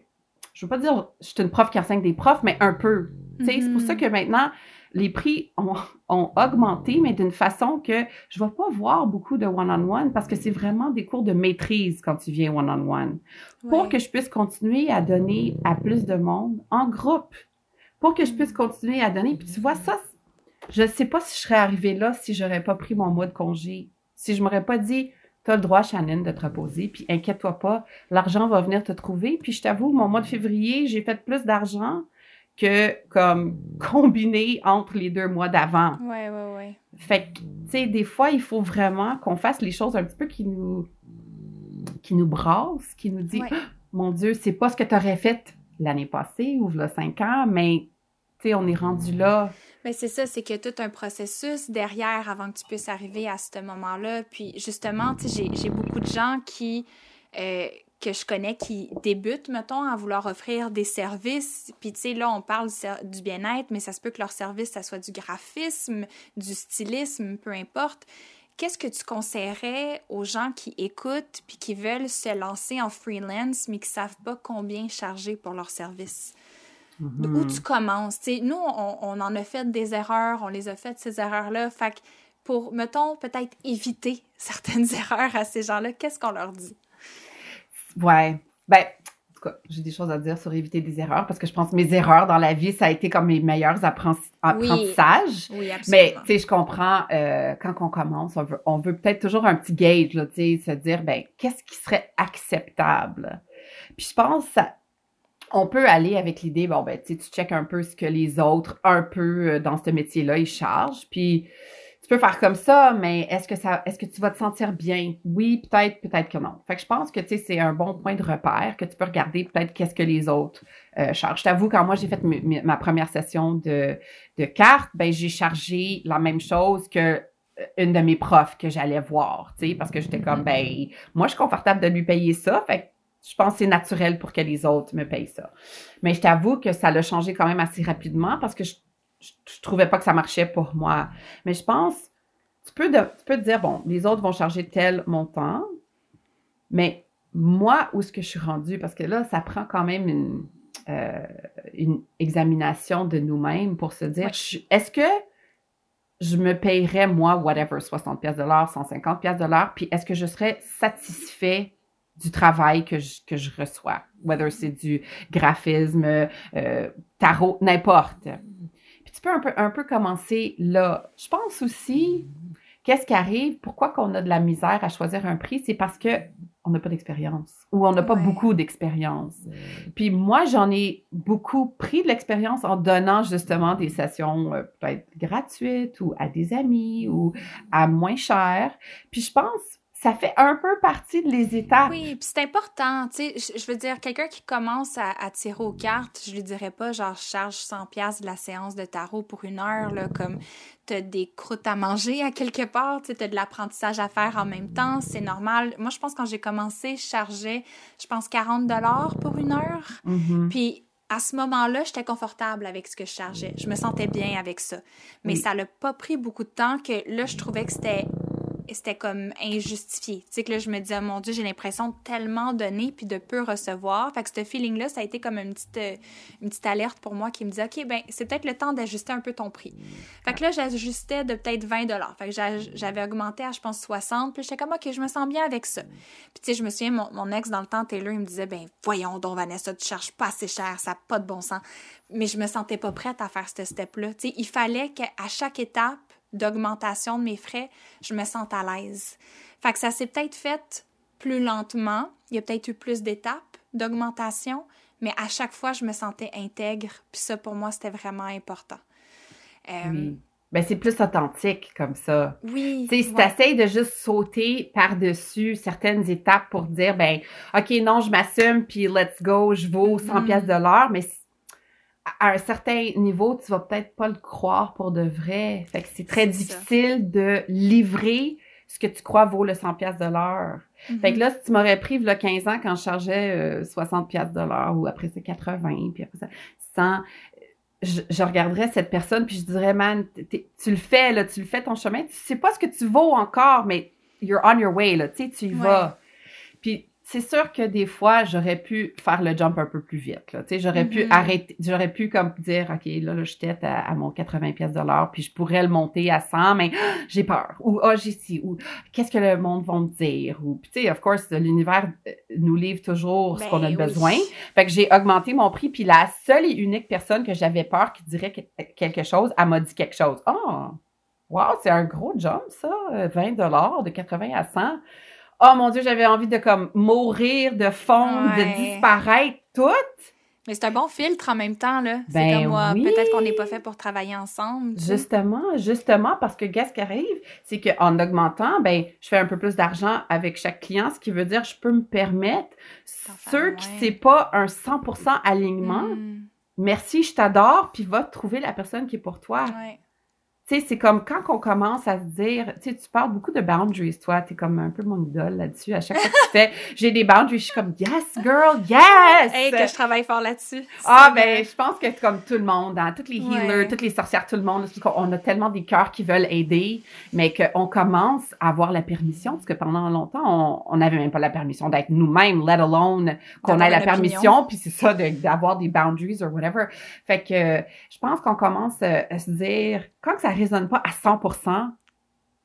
je veux pas dire, je suis une prof qui enseigne des profs, mais un peu. tu sais C'est pour ça mm-hmm. que maintenant, les prix ont, augmenté, mais d'une façon que je ne vais pas voir beaucoup de one-on-one parce que c'est vraiment des cours de maîtrise quand tu viens one-on-one. Pour que je puisse continuer à donner à plus de monde en groupe. Pour que je puisse continuer à donner. Puis tu vois, ça, je ne sais pas si je serais arrivée là si je n'aurais pas pris mon mois de congé. Si je ne m'aurais pas dit, tu as le droit, Shannon, de te reposer, puis inquiète-toi pas, l'argent va venir te trouver. Puis je t'avoue, mon mois de février, j'ai fait plus d'argent que comme combiné entre les deux mois d'avant. Ouais, ouais, ouais. Fait que, tu sais, des fois, il faut vraiment qu'on fasse les choses un petit peu qui nous, qui nous brassent, qui nous dit, ah, mon Dieu, c'est pas ce que tu aurais fait l'année passée ou le cinq ans, mais, tu sais, on est rendu là. Mais c'est ça, c'est que tout un processus derrière avant que tu puisses arriver à ce moment-là. Puis justement, tu sais, j'ai beaucoup de gens qui, euh, que je connais qui débutent, mettons, à vouloir offrir des services. Puis, tu sais, là, on parle du bien-être, mais ça se peut que leur service, ça soit du graphisme, du stylisme, peu importe. Qu'est-ce que tu conseillerais aux gens qui écoutent puis qui veulent se lancer en freelance, mais qui savent pas combien charger pour leur service? Où mm-hmm. tu commences? nous, on, on, en a fait des erreurs, on les a faites, ces erreurs-là. Fait que pour, mettons, peut-être éviter certaines erreurs à ces gens-là, qu'est-ce qu'on leur dit? Ouais. Ben, en tout cas, j'ai des choses à dire sur éviter des erreurs parce que je pense que mes erreurs dans la vie, ça a été comme mes meilleurs apprentissages. Oui, absolument. Mais, tu sais, je comprends, euh, quand on commence, on veut, on veut peut-être toujours un petit gauge, là, tu sais, se dire, ben, qu'est-ce qui serait acceptable? Puis je pense, ça, on peut aller avec l'idée, bon, ben, tu sais, tu checkes un peu ce que les autres, un peu euh, dans ce métier-là, ils chargent. Puis, tu peux faire comme ça, mais est-ce que ça, est-ce que tu vas te sentir bien? Oui, peut-être, peut-être que non. Fait que je pense que, tu sais, c'est un bon point de repère que tu peux regarder peut-être qu'est-ce que les autres euh, chargent. Je t'avoue, quand moi j'ai fait ma première session de, de cartes, ben, j'ai chargé la même chose que euh, une de mes profs que j'allais voir, tu sais, parce que j'étais comme, ben, moi, je suis confortable de lui payer ça, fait je pense que c'est naturel pour que les autres me payent ça. Mais je t'avoue que ça l'a changé quand même assez rapidement parce que je je, trouvais pas que ça marchait pour moi. Mais je pense, tu peux, tu peux te dire, bon, les autres vont charger tel montant, mais moi, où est-ce que je suis rendue? Parce que là, ça prend quand même une, euh, une examination de nous-mêmes pour se dire, est-ce que je me payerais, moi, whatever, 60 pièces de l'heure, 150 pièces de l'heure, puis est-ce que je serais satisfait du travail que je, que je reçois, whether c'est du graphisme, euh, tarot, n'importe tu peux un peu, un peu commencer là. Je pense aussi, qu'est-ce qui arrive, pourquoi qu'on a de la misère à choisir un prix, c'est parce que on n'a pas d'expérience ou on n'a pas beaucoup d'expérience. Puis moi, j'en ai beaucoup pris de l'expérience en donnant justement des sessions euh, peut-être gratuites ou à des amis ou à moins cher. Puis je pense ça fait un peu partie de les étapes. Oui, puis c'est important, tu sais, je veux dire, quelqu'un qui commence à, tirer aux cartes, je lui dirais pas, genre, je charge 100 pièces de la séance de tarot pour une heure, là, comme t'as des croûtes à manger à quelque part, tu as de l'apprentissage à faire en même temps, c'est normal. Moi, je pense quand j'ai commencé, je chargeais, je pense, 40 dollars pour une heure, mm-hmm. puis à ce moment-là, j'étais confortable avec ce que je chargeais. Je me sentais bien avec ça. Mais ça n'a pas pris beaucoup de temps que là, je trouvais que c'était c'était comme injustifié. Tu sais, que là, je me disais, mon Dieu, j'ai l'impression de tellement donner puis de peu recevoir. Fait que ce feeling-là, ça a été comme une petite, euh, une petite alerte pour moi qui me disait, OK, ben c'est peut-être le temps d'ajuster un peu ton prix. Fait que là, j'ajustais de peut-être 20 Fait que j'avais augmenté à, je pense, 60. Puis j'étais comme, OK, je me sens bien avec ça. Puis tu sais, je me souviens, mon, ex, dans le temps, Taylor, il me disait, ben voyons donc, Vanessa, tu cherches pas assez cher, ça n'a pas de bon sens. Mais je me sentais pas prête à faire ce step-là. Tu sais, il fallait qu'à chaque étape, d'augmentation de mes frais, je me sens à l'aise. Fait que ça s'est peut-être fait plus lentement, il y a peut-être eu plus d'étapes d'augmentation, mais à chaque fois, je me sentais intègre, puis ça, pour moi, c'était vraiment important. Euh, ben, c'est plus authentique comme ça. Oui. Tu sais, si tu de juste sauter par-dessus certaines étapes pour dire, ben, OK, non, je m'assume, puis let's go, je vaux 100 mm-hmm. pièces de l'heure, mais à un certain niveau, tu vas peut-être pas le croire pour de vrai. Fait que c'est très difficile de livrer ce que tu crois vaut le 100 pièces de l'heure. Fait que là, si tu m'aurais pris a 15 ans quand je chargeais 60 euh, pièces de l'heure ou après c'est 80 puis après ça 100 je, je, regarderais cette personne puis je dirais man tu le fais là, tu le fais ton chemin, tu sais pas ce que tu vaux encore mais you're on your way là, tu sais tu y vas. Puis c'est sûr que des fois, j'aurais pu faire le jump un peu plus vite. Là. J'aurais pu mm-hmm. arrêter, j'aurais pu comme dire, OK, là, là je tête à, mon 80 pièces de l'heure, puis je pourrais le monter à 100, mais j'ai peur. Ou, ah, j'ai ci, ou qu'est-ce que le monde va me dire? Ou, tu sais, of course, l'univers euh, nous livre toujours ce qu'on a ben besoin. Fait que j'ai augmenté mon prix, puis la seule et unique personne que j'avais peur qui dirait quelque chose, elle m'a dit quelque chose. Oh! Wow, c'est un gros jump, ça, 20 dollars de 80 à 100 oh mon Dieu, j'avais envie de comme mourir, de fondre, de disparaître toutes. Mais c'est un bon filtre en même temps, là. c'est ben comme moi, peut-être qu'on n'est pas fait pour travailler ensemble. Justement, justement, parce que qu'est-ce qui arrive, c'est qu'en augmentant, ben, je fais un peu plus d'argent avec chaque client, ce qui veut dire que je peux me permettre, ceux qui c'est pas un 100% alignement, hmm. merci, je t'adore, puis va trouver la personne qui est pour toi. Ouais tu sais, c'est comme quand on commence à se dire, tu sais, tu parles beaucoup de boundaries, toi, t'es comme un peu mon idole là-dessus. À chaque fois que tu fais, j'ai des boundaries, je suis comme, yes, girl, yes! Hey, que je travaille fort là-dessus. Ah, ben, je pense que comme tout le monde, hein, toutes les healers, toutes les sorcières, tout le monde, on a tellement des cœurs qui veulent aider, mais qu'on commence à avoir la permission, parce que pendant longtemps, on n'avait même pas la permission d'être nous-mêmes, let alone qu'on ait la permission, puis c'est ça, d'avoir des boundaries or whatever. Fait que je pense qu'on commence euh, à se dire, quand ça résonne pas à 100%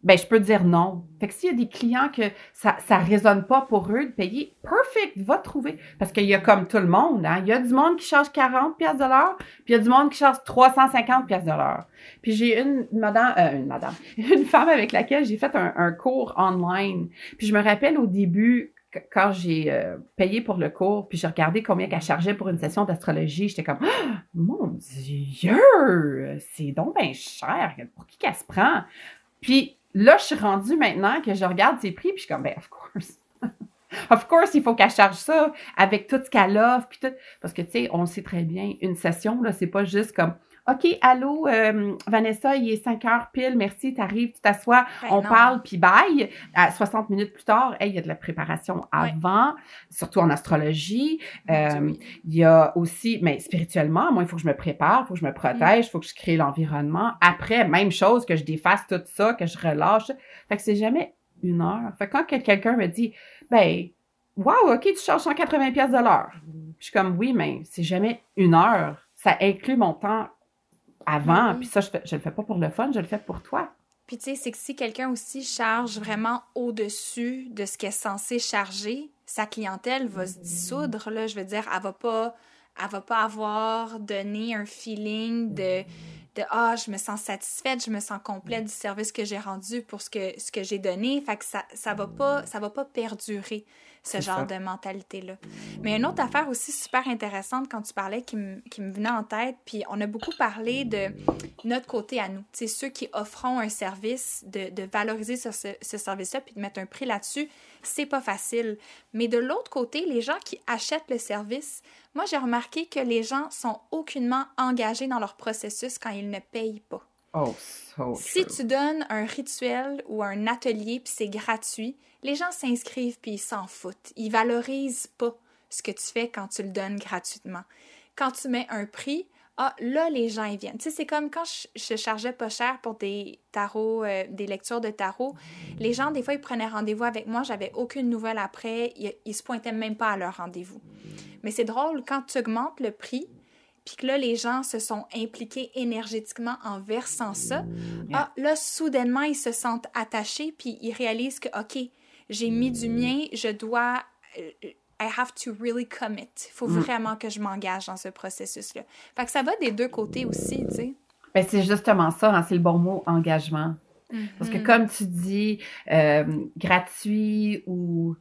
ben je peux dire non. Fait que s'il y a des clients que ça ça résonne pas pour eux de payer, perfect, va trouver parce qu'il y a comme tout le monde, hein, il y a du monde qui charge 40 pièces de puis il y a du monde qui charge 350 pièces de. Puis j'ai une madame euh, une madame, une femme avec laquelle j'ai fait un, un cours online. Puis je me rappelle au début quand j'ai euh, payé pour le cours, puis j'ai regardé combien qu'elle chargeait pour une session d'astrologie, j'étais comme oh, mon Dieu, c'est donc bien cher, pour qui qu'elle se prend? Puis là, je suis rendue maintenant que je regarde ses prix, puis je suis comme ben of course. of course, il faut qu'elle charge ça avec tout ce qu'elle offre, puis tout. Parce que, tu sais, on le sait très bien, une session, là, c'est pas juste comme OK, allô, euh, Vanessa, il est 5 heures pile, merci, t'arrives, tu t'assois, ben on parle, puis bye. À 60 minutes plus tard, il y a de la préparation avant, surtout en astrologie. Euh, il y a aussi, mais spirituellement, moi, il faut que je me prépare, il faut que je me protège, il faut que je crée l'environnement. Après, même chose, que je défasse tout ça, que je relâche. Fait que c'est jamais une heure. Fait que quand quelqu'un me dit, ben, wow, OK, tu charges 180 pièces de l'heure. Je suis comme, oui, mais c'est jamais une heure. Ça inclut mon temps avant. Puis ça, je, ne le fais pas pour le fun, je le fais pour toi. Puis tu sais, c'est que si quelqu'un aussi charge vraiment au-dessus de ce qu'elle est censé charger, sa clientèle va se dissoudre, là. Je veux dire, elle va pas, elle va pas avoir donné un feeling de de ah je me sens satisfaite je me sens complète du service que j'ai rendu pour ce que ce que j'ai donné fait que ça ça va pas ça va pas perdurer ce genre de mentalité-là. Mais une autre affaire aussi super intéressante quand tu parlais qui, me venait en tête, puis on a beaucoup parlé de notre côté à nous. C'est ceux qui offront un service, de, de valoriser ce, ce, service-là, puis de mettre un prix là-dessus, c'est pas facile. Mais de l'autre côté, les gens qui achètent le service, moi j'ai remarqué que les gens sont aucunement engagés dans leur processus quand ils ne payent pas. Oh, si tu donnes un rituel ou un atelier puis c'est gratuit, les gens s'inscrivent puis ils s'en foutent. Ils valorisent pas ce que tu fais quand tu le donnes gratuitement. Quand tu mets un prix, ah, là, les gens, ils viennent. Tu sais, c'est comme quand je, chargeais pas cher pour des tarots, euh, des lectures de tarot. Les gens, des fois, ils prenaient rendez-vous avec moi, j'avais aucune nouvelle après, ils, ils se pointaient même pas à leur rendez-vous. Mais c'est drôle, quand tu augmentes le prix, puis que là, les gens se sont impliqués énergétiquement en versant ça, ah, là, soudainement, ils se sentent attachés, puis ils réalisent que, OK, j'ai mis du mien, je dois... Euh, I have to really commit. Il faut mm. vraiment que je m'engage dans ce processus-là. Fait que ça va des deux côtés aussi, tu sais. Ben, c'est justement ça, hein, c'est le bon mot, engagement. Parce que mm-hmm. comme tu dis, euh, gratuit ou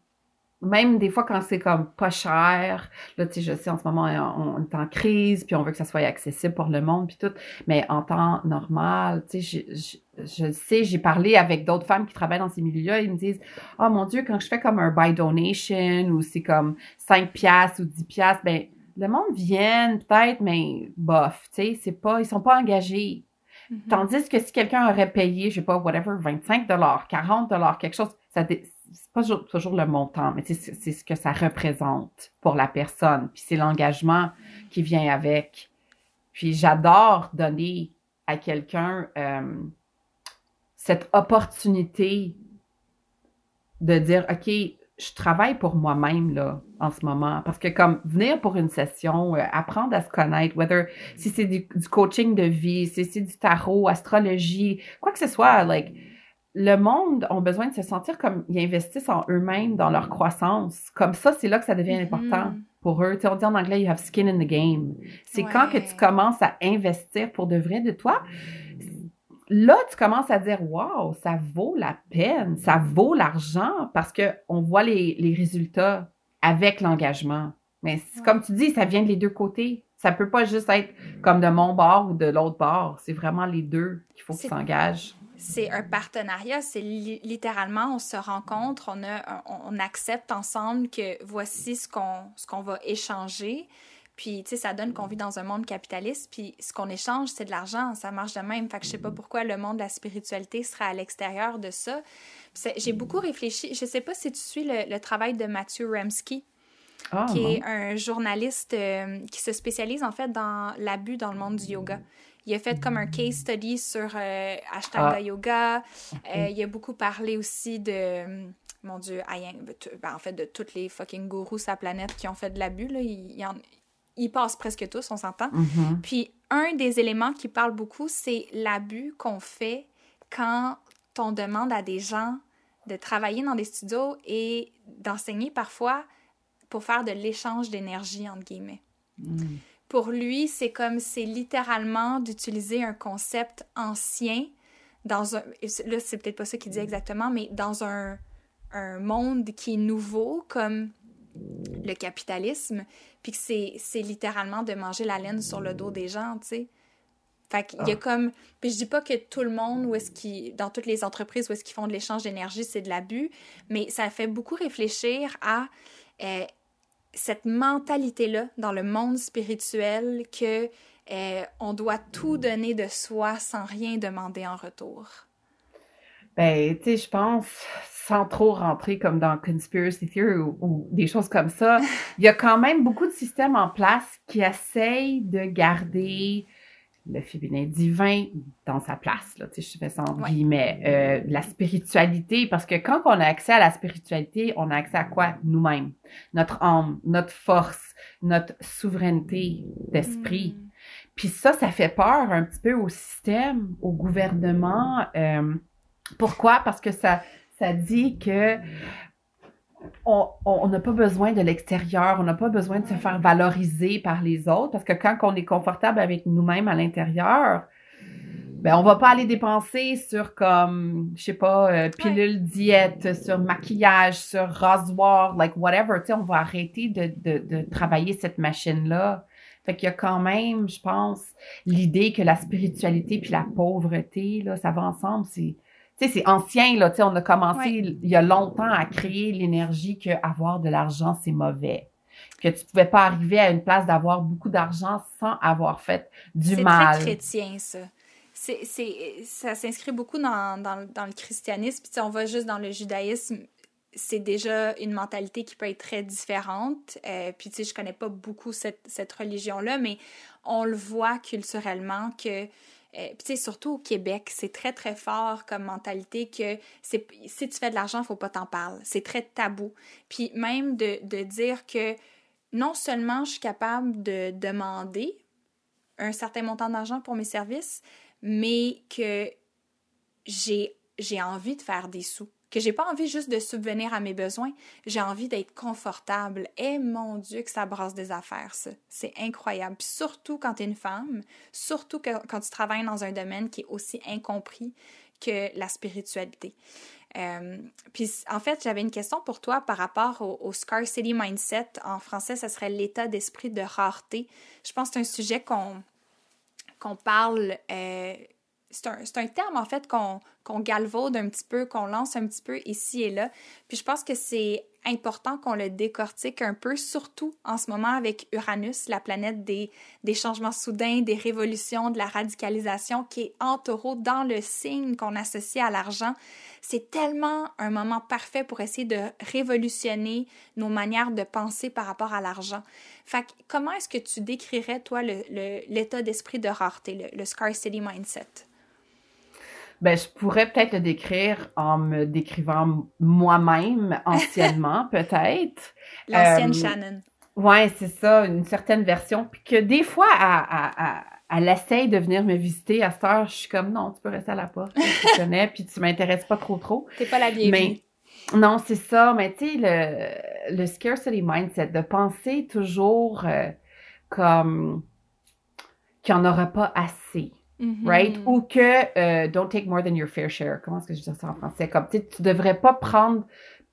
même des fois quand c'est comme pas cher, là, tu sais, je sais, en ce moment, on, est en crise, puis on veut que ça soit accessible pour le monde, puis tout, mais en temps normal, tu sais, je, je, sais, j'ai parlé avec d'autres femmes qui travaillent dans ces milieux-là, ils me disent, oh mon Dieu, quand je fais comme un buy donation, ou c'est comme 5 piastres ou 10 piastres, ben, le monde vient peut-être, mais bof, tu sais, c'est pas, ils sont pas engagés. Mm-hmm. Tandis que si quelqu'un aurait payé, je sais pas, whatever, 25 40 quelque chose, ça, c'est pas toujours, le montant, mais c'est ce que ça représente pour la personne. Puis c'est l'engagement qui vient avec. Puis j'adore donner à quelqu'un euh, cette opportunité de dire, OK, je travaille pour moi-même là en ce moment parce que comme venir pour une session, euh, apprendre à se connaître, whether si c'est du, du, coaching de vie, si c'est du tarot, astrologie, quoi que ce soit, like le monde ont besoin de se sentir comme ils investissent en eux-mêmes, dans leur croissance. Comme ça, c'est là que ça devient mm-hmm. important pour eux. Tu on dit en anglais, you have skin in the game. C'est quand que tu commences à investir pour de vrai de toi. Là, tu commences à dire, wow, ça vaut la peine, ça vaut l'argent parce qu'on voit les, résultats avec l'engagement. Mais comme tu dis, ça vient des deux côtés. Ça peut pas juste être comme de mon bord ou de l'autre bord. C'est vraiment les deux qu'il faut qu'ils s'engagent c'est un partenariat, c'est littéralement on se rencontre, on, a, on, accepte ensemble que voici ce qu'on ce qu'on va échanger. Puis, tu sais, ça donne qu'on vit dans un monde capitaliste, puis ce qu'on échange, c'est de l'argent, ça marche de même. Fait que je sais pas pourquoi le monde de la spiritualité serait à l'extérieur de ça. J'ai beaucoup réfléchi, je sais pas si tu suis le, travail de Mathieu Remski, ah, qui est un journaliste euh, qui se spécialise en fait dans l'abus dans le monde du yoga. Il a fait comme un case study sur euh, hashtag ah. yoga. Euh, il a beaucoup parlé aussi de, mon Dieu, ben, en fait, de tous les fucking gourous sa planète qui ont fait de l'abus. Il, il, passe presque tous, on s'entend. Mm-hmm. Puis, un des éléments qui parle beaucoup, c'est l'abus qu'on fait quand on demande à des gens de travailler dans des studios et d'enseigner parfois pour faire de l'échange d'énergie, entre guillemets. Mm. Pour lui, c'est comme c'est littéralement d'utiliser un concept ancien dans un. Là, c'est peut-être pas ça qu'il dit exactement, mais dans un, un monde qui est nouveau, comme le capitalisme, puis que c'est littéralement de manger la laine sur le dos des gens, tu sais. Fait qu'il y a ah. comme. Puis je dis pas que tout le monde, où est-ce qui, dans toutes les entreprises où est-ce qu'ils font de l'échange d'énergie, c'est de l'abus, mais ça fait beaucoup réfléchir à euh, cette mentalité-là dans le monde spirituel que euh, on doit tout donner de soi sans rien demander en retour? Ben, tu sais, je pense, sans trop rentrer comme dans conspiracy theory ou, des choses comme ça, il y a quand même beaucoup de systèmes en place qui essayent de garder le féminin divin dans sa place, là, tu sais, je fais ça en guillemets, euh, la spiritualité, parce que quand on a accès à la spiritualité, on a accès à quoi? Nous-mêmes, notre âme, notre force, notre souveraineté d'esprit. Mm. Puis ça, ça fait peur un petit peu au système, au gouvernement. Euh, pourquoi? Parce que ça, ça dit que on n'a pas besoin de l'extérieur, on n'a pas besoin de se faire valoriser par les autres, parce que quand on est confortable avec nous-mêmes à l'intérieur, ben on va pas aller dépenser sur comme je sais pas euh, pilule diète, sur maquillage, sur rasoir, like whatever, tu sais, on va arrêter de, de, de travailler cette machine là. Fait qu'il y a quand même, je pense, l'idée que la spiritualité puis la pauvreté là, ça va ensemble, c'est sais, c'est ancien, là, tu sais, on a commencé il y a longtemps à créer l'énergie que avoir de l'argent, c'est mauvais que tu pouvais pas arriver à une place d'avoir beaucoup d'argent sans avoir fait du mal. C'est très chrétien, ça. C'est, c'est, ça s'inscrit beaucoup dans, dans, dans le christianisme. Puis on va juste dans le judaïsme, c'est déjà une mentalité qui peut être très différente. Euh, puis tu sais, je connais pas beaucoup cette, cette religion-là, mais on le voit culturellement que euh, puis surtout au Québec, c'est très, très fort comme mentalité que si tu fais de l'argent, faut pas t'en parler. C'est très tabou. Puis même de, de dire que non seulement je suis capable de demander un certain montant d'argent pour mes services, mais que j'ai envie de faire des sous, que j'ai pas envie juste de subvenir à mes besoins, j'ai envie d'être confortable. Et eh, mon Dieu que ça brasse des affaires, ça. C'est incroyable. Puis surtout quand tu es une femme, surtout quand tu travailles dans un domaine qui est aussi incompris que la spiritualité. Euh, puis en fait, j'avais une question pour toi par rapport au, scarcity mindset. En français, ça serait l'état d'esprit de rareté. Je pense que c'est un sujet qu'on qu'on parle. Euh, c'est un, un, terme en fait qu'on qu'on galvaude un petit peu, qu'on lance un petit peu ici et là. Puis je pense que c'est important qu'on le décortique un peu, surtout en ce moment avec Uranus, la planète des, des changements soudains, des révolutions, de la radicalisation qui est en taureau dans le signe qu'on associe à l'argent. C'est tellement un moment parfait pour essayer de révolutionner nos manières de penser par rapport à l'argent. Fait que, comment est-ce que tu décrirais, toi, l'état d'esprit de rareté, le, le scarcity mindset? Ben, je pourrais peut-être le décrire en me décrivant moi-même anciennement, peut-être. L'ancienne euh, Shannon. Ouais, c'est ça, une certaine version. Puis que des fois, à, elle essaye de venir me visiter à cette heure, je suis comme non, tu peux rester à la porte, tu connais, puis tu m'intéresses pas trop trop. T'es pas la bienvenue. Mais non, c'est ça, mais tu sais le, le scarcity mindset de penser toujours euh, comme qu'il n'y en aura pas assez. Mm-hmm. Right? Ou que euh, don't take more than your fair share. Comment est-ce que je dis ça en français? Comme tu devrais pas prendre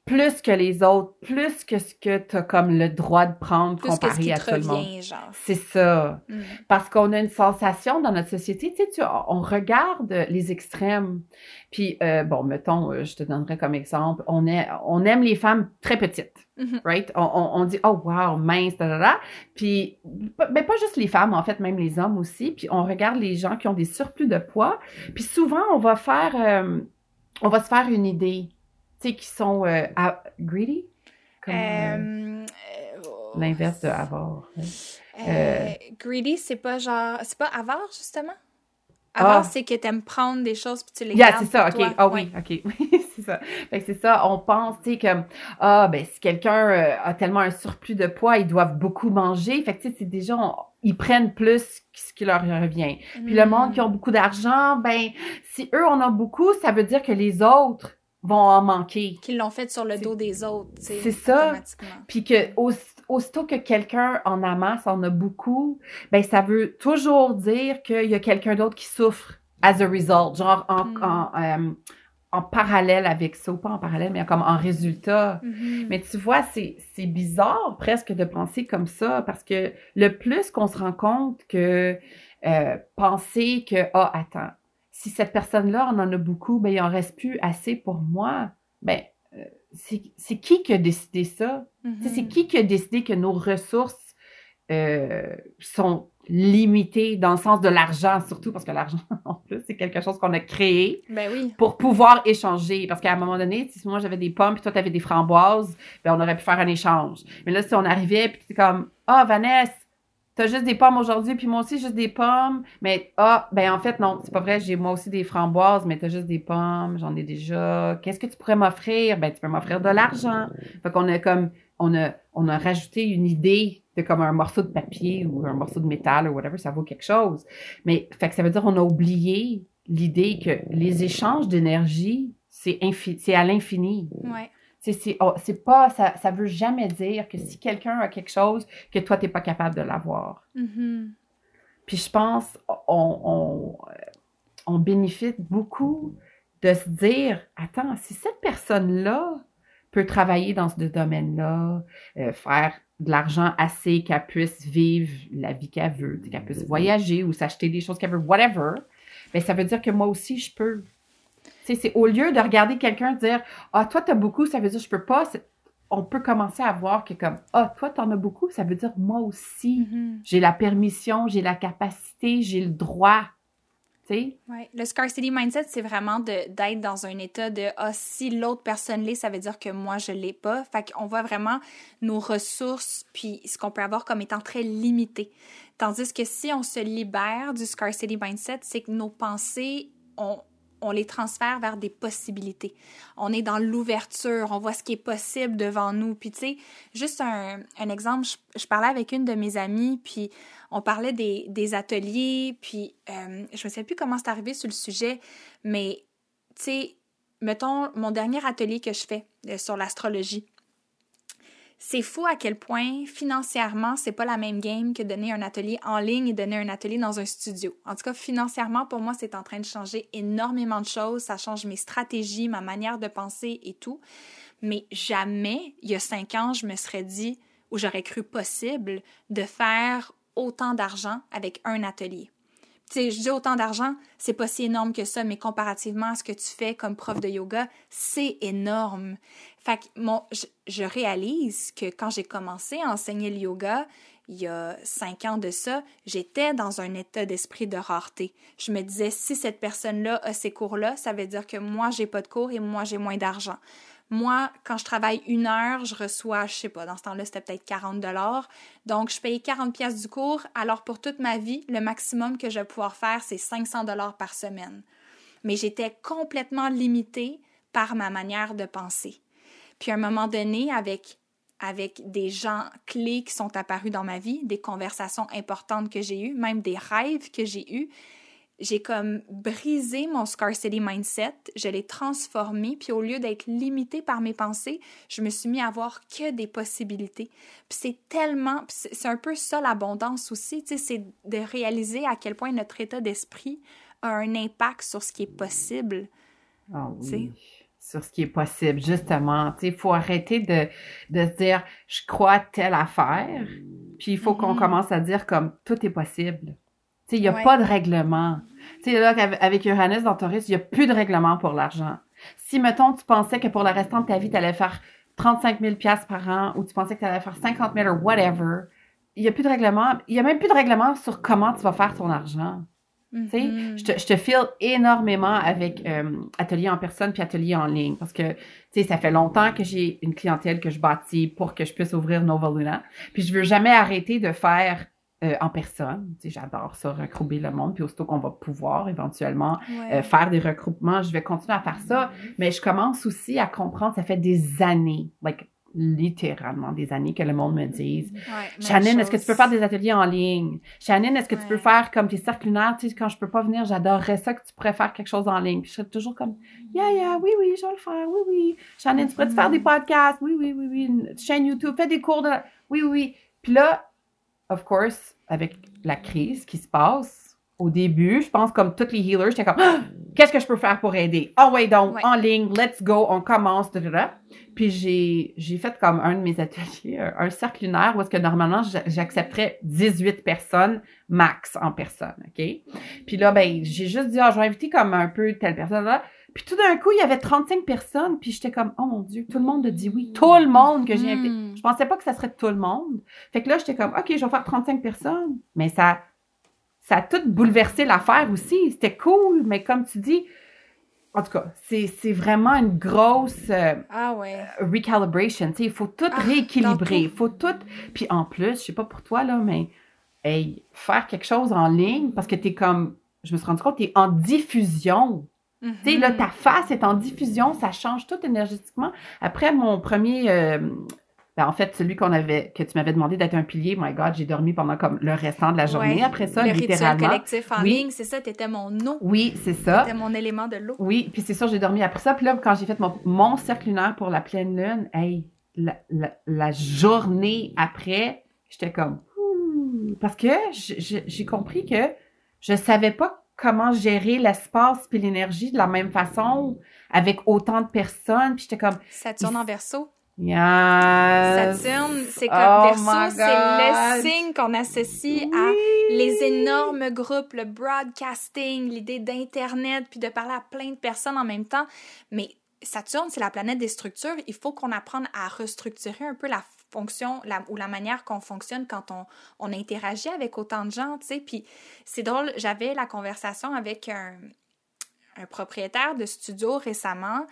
plus que les autres, plus que ce que tu as comme le droit de prendre plus comparé que ce qui à tout le monde. C'est ça. Mm. Parce qu'on a une sensation dans notre société, tu sais, on regarde les extrêmes. Puis, euh, bon, mettons, euh, je te donnerai comme exemple, on, est, on aime les femmes très petites, mm-hmm. right? On, on, dit, oh wow, mince, da, da, da. Puis, mais pas juste les femmes, en fait, même les hommes aussi. Puis, on regarde les gens qui ont des surplus de poids. Puis, souvent, on va faire, euh, on va se faire une idée qui sont euh, greedy? Euh, euh, l'inverse de avare. greedy, c'est pas genre. C'est pas avare, justement? Avare, ah. c'est que tu aimes prendre des choses puis tu les yeah, c'est ça, OK. Ah oui, OK. c'est ça. c'est ça, on pense, tu sais, que, ah, ben, si quelqu'un a tellement un surplus de poids, ils doivent beaucoup manger. Fait que, tu sais, c'est déjà, ils prennent plus ce qui leur revient. Puis le monde qui a beaucoup d'argent, ben, si eux en ont beaucoup, ça veut dire que les autres vont en manquer. Qu'ils l'ont fait sur le dos des autres. C'est ça. Puis que aussitôt que quelqu'un en amasse, en a beaucoup, ben ça veut toujours dire qu'il y a quelqu'un d'autre qui souffre as a result, genre en, hmm. euh, parallèle avec ça, ou pas en parallèle, mais comme en résultat. Mm-hmm. Mais tu vois, c'est bizarre presque de penser comme ça, parce que le plus qu'on se rend compte que euh, penser que, ah, attends, si cette personne-là en en a beaucoup, ben, il en reste plus assez pour moi. Ben, euh, c'est qui qui a décidé ça? C'est mm-hmm. qui qui a décidé que nos ressources euh, sont limitées dans le sens de l'argent, surtout parce que l'argent, en plus, c'est quelque chose qu'on a créé ben oui. pour pouvoir échanger. Parce qu'à un moment donné, si moi j'avais des pommes et toi tu avais des framboises, ben on aurait pu faire un échange. Mais là, si on arrivait puis c'est comme, ah, oh, Vanessa, T'as juste des pommes aujourd'hui, puis moi aussi juste des pommes. Mais ah, ben en fait, non, c'est pas vrai, j'ai moi aussi des framboises, mais t'as juste des pommes, j'en ai déjà. Qu'est-ce que tu pourrais m'offrir? Ben, tu peux m'offrir de l'argent. Fait qu'on a comme on a, on a rajouté une idée de comme un morceau de papier ou un morceau de métal ou whatever, ça vaut quelque chose. Mais fait que ça veut dire qu'on a oublié l'idée que les échanges d'énergie, c'est c'est à l'infini. Ouais. Oh, c'est pas, ça, ça veut jamais dire que si quelqu'un a quelque chose, que toi, t'es pas capable de l'avoir. Mm-hmm. Puis je pense, on, on bénéficie beaucoup de se dire, attends, si cette personne-là peut travailler dans ce domaine-là, euh, faire de l'argent assez qu'elle puisse vivre la vie qu'elle veut, qu'elle puisse voyager ou s'acheter des choses qu'elle veut, whatever, mais ça veut dire que moi aussi, je peux. C'est au lieu de regarder quelqu'un dire Ah, toi, tu as beaucoup, ça veut dire je peux pas. On peut commencer à voir que comme Ah, toi, tu en as beaucoup, ça veut dire moi aussi. Mm-hmm. J'ai la permission, j'ai la capacité, j'ai le droit. Oui, le scarcity mindset, c'est vraiment d'être dans un état de ah, si l'autre personne l'est, ça veut dire que moi, je l'ai pas. Fait qu'on voit vraiment nos ressources puis ce qu'on peut avoir comme étant très limité. Tandis que si on se libère du scarcity mindset, c'est que nos pensées, ont on les transfère vers des possibilités. On est dans l'ouverture, on voit ce qui est possible devant nous. Puis tu sais, juste un, exemple, je, parlais avec une de mes amies, puis on parlait des, ateliers, puis euh, je ne sais plus comment c'est arrivé sur le sujet, mais tu sais, mettons mon dernier atelier que je fais euh, sur l'astrologie c'est fou à quel point financièrement, c'est pas la même game que donner un atelier en ligne et donner un atelier dans un studio. En tout cas, financièrement, pour moi, c'est en train de changer énormément de choses. Ça change mes stratégies, ma manière de penser et tout. Mais jamais, il y a cinq ans, je me serais dit ou j'aurais cru possible de faire autant d'argent avec un atelier sais, je dis autant d'argent, c'est pas si énorme que ça, mais comparativement à ce que tu fais comme prof de yoga, c'est énorme. Fait que mon, je, réalise que quand j'ai commencé à enseigner le yoga, il y a cinq ans de ça, j'étais dans un état d'esprit de rareté. Je me disais, si cette personne-là a ces cours-là, ça veut dire que moi, j'ai pas de cours et moi, j'ai moins d'argent. Moi, quand je travaille une heure, je reçois, je sais pas, dans ce temps-là, c'était peut-être 40 dollars. Donc, je paye 40 pièces du cours. Alors, pour toute ma vie, le maximum que je vais pouvoir faire, c'est 500 dollars par semaine. Mais j'étais complètement limitée par ma manière de penser. Puis, à un moment donné, avec avec des gens clés qui sont apparus dans ma vie, des conversations importantes que j'ai eues, même des rêves que j'ai eus, j'ai comme brisé mon scarcity mindset, je l'ai transformé, puis au lieu d'être limité par mes pensées, je me suis mis à voir que des possibilités. Puis c'est tellement, c'est un peu ça l'abondance aussi, tu sais, c'est de réaliser à quel point notre état d'esprit a un impact sur ce qui est possible. Ah oui. Sur ce qui est possible, justement. Il faut arrêter de, de se dire, je crois à telle affaire, puis il faut qu'on mm-hmm. commence à dire comme tout est possible. Il n'y a pas de règlement. Tu sais, là, avec Uranus dans Taurus, il n'y a plus de règlement pour l'argent. Si, mettons, tu pensais que pour le restant de ta vie, tu allais faire 35 000 par an ou tu pensais que tu allais faire 50 000 ou whatever, il n'y a plus de règlement. Il n'y a même plus de règlement sur comment tu vas faire ton argent. Sais, mm-hmm. je te, je te file énormément avec euh, atelier en personne puis atelier en ligne parce que, tu sais, ça fait longtemps que j'ai une clientèle que je bâtis pour que je puisse ouvrir Nova Luna. Puis je veux jamais arrêter de faire euh, en personne. J'adore ça, recrouper le monde. Puis aussitôt qu'on va pouvoir éventuellement euh, faire des regroupements, je vais continuer à faire ça. Mais je commence aussi à comprendre, ça fait des années, like, littéralement des années que le monde me dise ouais, est-ce que tu peux faire des ateliers en ligne? Shannon, est-ce que tu peux faire comme tes cercles lunaires? Tu sais, quand je peux pas venir, j'adorerais ça que tu pourrais faire quelque chose en ligne. Puis je serais toujours comme, yeah, yeah, oui, oui, je vais le faire, oui, oui. Shannon, tu pourrais -tu faire des podcasts? Oui, oui, oui, oui. Une chaîne YouTube, fais des cours de, oui, oui. Puis là, of course, avec la crise qui se passe, au début, je pense comme tous les healers, j'étais comme ah! qu'est-ce que je peux faire pour aider? Oh ouais donc, en ligne, let's go, on commence, Puis j'ai, j'ai fait comme un de mes ateliers, un, cercle lunaire où est-ce que normalement j'accepterais 18 personnes max en personne, OK? Puis là, ben, j'ai juste dit, ah, je vais inviter comme un peu telle personne là. Puis tout d'un coup, il y avait 35 personnes, puis j'étais comme, oh mon Dieu, tout le monde a dit oui. Tout le monde que j'ai invité. Hmm. Je pensais pas que ça serait tout le monde. Fait que là, j'étais comme, OK, je vais faire 35 personnes. Mais ça, ça a tout bouleversé l'affaire aussi. C'était cool, mais comme tu dis, en tout cas, c'est vraiment une grosse euh, ah ouais. recalibration. Il faut tout ah, rééquilibrer. Il faut tout. Puis en plus, je sais pas pour toi, là, mais hey, faire quelque chose en ligne parce que tu es comme. Je me suis rendu compte, tu es en diffusion. Tu sais, là, ta face est en diffusion, ça change tout énergétiquement. Après mon premier, euh, ben, en fait, celui qu'on avait, que tu m'avais demandé d'être un pilier, my God, j'ai dormi pendant comme le restant de la journée après ça, le littéralement. Le collectif en ligne, c'est ça, t'étais mon eau. Oui, c'est ça. T'étais mon élément de l'eau. Oui, puis c'est ça, j'ai dormi après ça. Puis là, quand j'ai fait mon, mon cercle lunaire pour la pleine lune, hey, la, la, journée après, j'étais comme, parce que j'ai compris que je savais pas comment gérer l'espace puis l'énergie de la même façon avec autant de personnes. Puis j'étais comme... Saturne en verso. Yes. Saturne, c'est comme Oh verso, c'est le signe qu'on associe à les énormes groupes, le broadcasting, l'idée d'Internet, puis de parler à plein de personnes en même temps. Mais Saturne, c'est la planète des structures. Il faut qu'on apprenne à restructurer un peu la fonction la- ou la manière qu'on fonctionne quand on, on interagit avec autant de gens, tu sais. Puis c'est drôle, j'avais la conversation avec un, un propriétaire de studio récemment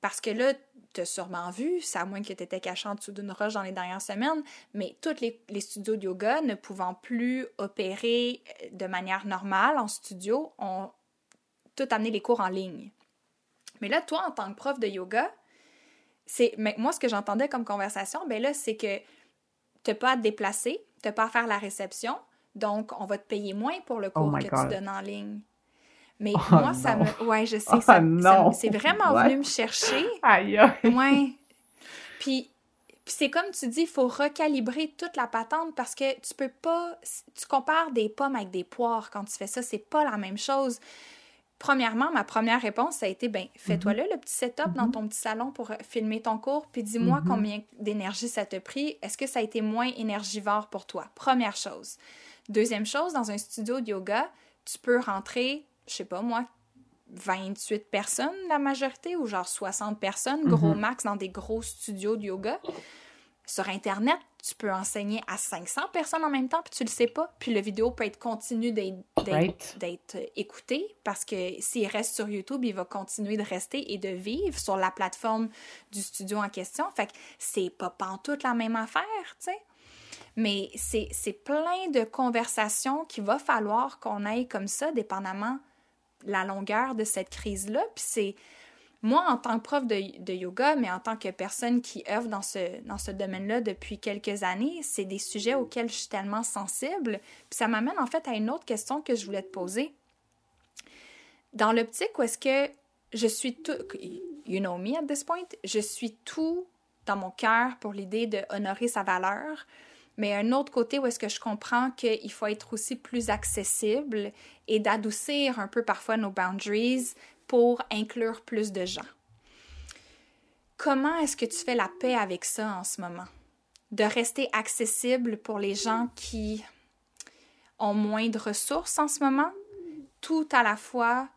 parce que là, tu as sûrement vu, c'est à moins que tu étais caché en dessous d'une roche dans les dernières semaines, mais tous les, les studios de yoga ne pouvant plus opérer euh, de manière normale en studio, ont tout amené les cours en ligne. Mais là, toi, en tant que prof de yoga, c'est mais moi ce que j'entendais comme conversation, ben là, c'est que tu pas à te déplacer, tu pas à faire la réception, donc on va te payer moins pour le cours Oh my que God. tu donnes en ligne. Mais Oh moi, ça me. Ouais, je sais, Oh ça, ça c'est vraiment Ouais. venu me chercher. Aïe. Ouais. Puis, puis c'est comme tu dis, il faut recalibrer toute la patente parce que tu peux pas. Tu compares des pommes avec des poires quand tu fais ça, c'est pas la même chose. Premièrement, ma première réponse, ça a été ben, fais-toi Mhm. là le petit setup dans ton petit salon pour euh, filmer ton cours, puis dis-moi Mhm. combien d'énergie ça te pris. Est-ce que ça a été moins énergivore pour toi? Première chose. Deuxième chose, dans un studio de yoga, tu peux rentrer, je sais pas moi, 28 personnes la majorité ou genre 60 personnes, gros Mhm. max dans des gros studios de yoga. Sur Internet, tu peux enseigner à 500 personnes en même temps, puis tu le sais pas. Puis le vidéo peut être continu d'être Right. d'être écouté parce que s'il reste sur YouTube, il va continuer de rester et de vivre sur la plateforme du studio en question. Fait que c'est pas pantoute la même affaire, tu sais. Mais c'est c'est plein de conversations qu'il va falloir qu'on aille comme ça, dépendamment la longueur de cette crise-là. Puis c'est moi, en tant que prof de, yoga, mais en tant que personne qui œuvre dans ce, dans ce domaine-là depuis quelques années, c'est des sujets auxquels je suis tellement sensible. Puis ça m'amène en fait à une autre question que je voulais te poser. Dans l'optique où est-ce que je suis tout, you know me at this point, je suis tout dans mon cœur pour l'idée de honorer sa valeur, mais un autre côté où est-ce que je comprends qu'il faut être aussi plus accessible et d'adoucir un peu parfois nos boundaries pour inclure plus de gens. Comment est-ce que tu fais la paix avec ça en ce moment? De rester accessible pour les gens qui ont moins de ressources en ce moment, tout à la fois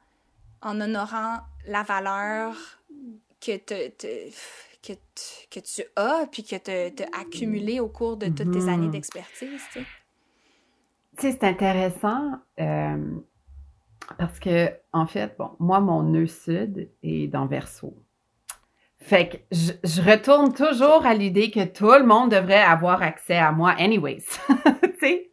en honorant la valeur que, te, te- que, t- que tu as puis que tu as accumulée au cours de toutes tes Mhm. années d'expertise. tu sais? Tu sais, c'est intéressant euh, parce que, en fait, bon, moi, mon nœud sud est dans Verseau. Fait que je, je retourne toujours à l'idée que tout le monde devrait avoir accès à moi, anyways. tu sais?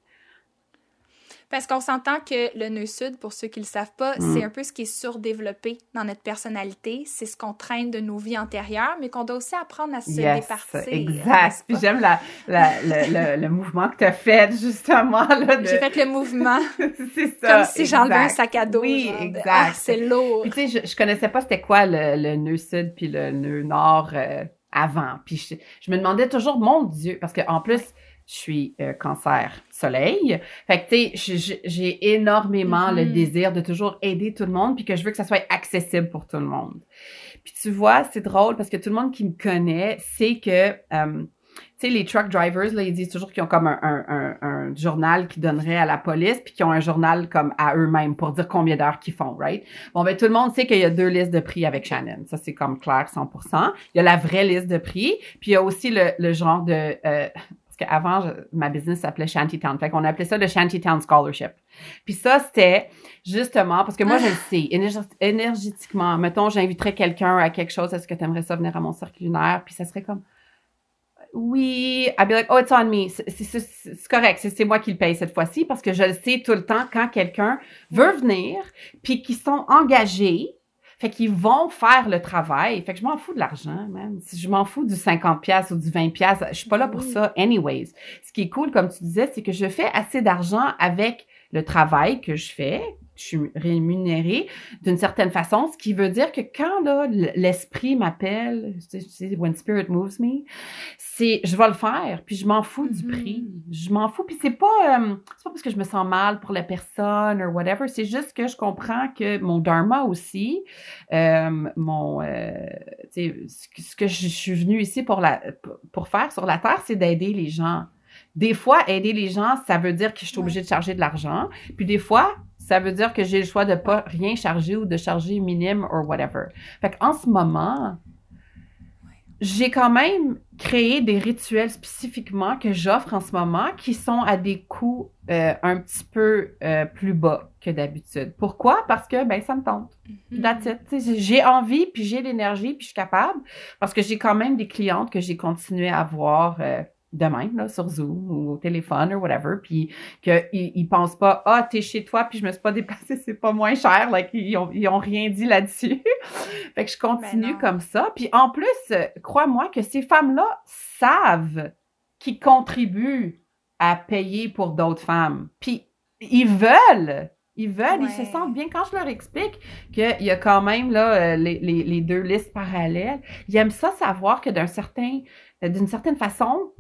Parce qu'on s'entend que le nœud sud, pour ceux qui ne le savent pas, Mm. c'est un peu ce qui est surdéveloppé dans notre personnalité. C'est ce qu'on traîne de nos vies antérieures, mais qu'on doit aussi apprendre à se Yes, départir. exact. Puis j'aime la, la- le, le- le mouvement que tu as fait, justement. Là, de- J'ai fait le mouvement c'est ça. comme si j'enlevais un sac à dos. Oui, de, exact. Ah, c'est lourd. Puis tu sais, je, je connaissais pas c'était quoi le, le nœud sud puis le nœud nord euh, avant. Puis je, je me demandais toujours, mon Dieu, parce que en plus, je suis euh, cancer soleil. Fait que tu sais, j'ai énormément le Mhm. désir de toujours aider tout le monde puis que je veux que ça soit accessible pour tout le monde. Puis tu vois, c'est drôle parce que tout le monde qui me connaît sait que euh, tu sais, les truck drivers, là, ils disent toujours qu'ils ont comme un, un, un, un journal qu'ils donneraient à la police, puis qu'ils ont un journal comme à eux-mêmes pour dire combien d'heures qu'ils font, right? Bon, ben, tout le monde sait qu'il y a deux listes de prix avec Shannon. Ça, c'est comme clair, 100%. Il y a la vraie liste de prix, puis il y a aussi le, le genre de... euh, parce qu'avant, ma business s'appelait Shantytown. Fait qu'on appelait ça le Shantytown Scholarship. Puis ça, c'était justement... Parce que moi, je le sais, énerg- énergétiquement, mettons, j'inviterais quelqu'un à quelque chose, est-ce que tu aimerais ça venir à mon cercle lunaire? Puis ça serait comme... Oui, I'd be like, oh, it's on me. C'est correct, c'est c'est moi qui le paye cette fois-ci parce que je le sais tout le temps quand quelqu'un veut venir puis qu'ils sont engagés, fait qu'ils vont faire le travail. Fait que je m'en fous de l'argent, man. Si Je m'en fous du 50 pièces ou du 20 pièces, je suis pas là pour Oui. ça anyways. Ce qui est cool comme tu disais, c'est que je fais assez d'argent avec le travail que je fais je suis rémunérée d'une certaine façon, ce qui veut dire que quand là, l'esprit m'appelle, when spirit moves me, c'est je vais le faire, puis je m'en fous du prix. Mm-hmm. Je m'en fous, puis c'est pas, euh, c'est pas parce que je me sens mal pour la personne ou whatever, c'est juste que je comprends que mon dharma aussi, euh, mon, euh, tu sais, ce que je suis venue ici pour, la, pour faire sur la Terre, c'est d'aider les gens. Des fois, aider les gens, ça veut dire que je suis obligée de charger de l'argent. Puis des fois, ça veut dire que j'ai le choix de pas rien charger ou de charger minime ou whatever. Fait en ce moment, j'ai quand même créé des rituels spécifiquement que j'offre en ce moment qui sont à des coûts euh, un petit peu euh, plus bas que d'habitude. Pourquoi? Parce que ben ça me tente. Mm-hmm. J'ai envie, puis j'ai l'énergie, puis je suis capable. Parce que j'ai quand même des clientes que j'ai continué à voir euh, de même, là, sur Zoom ou au téléphone ou whatever, puis qu'ils ils pensent pas, ah, t'es chez toi, puis je me suis pas déplacée, c'est pas moins cher, like, ils ont, ils ont rien dit là-dessus. fait que je continue comme ça. Puis en plus, crois-moi que ces femmes-là savent qu'ils contribuent à payer pour d'autres femmes. Puis ils veulent. Ils veulent, ils se sentent bien. Quand je leur explique qu'il y a quand même là, euh, les, les, les, deux listes parallèles, ils aiment ça savoir que d'un certain, d'une certaine façon,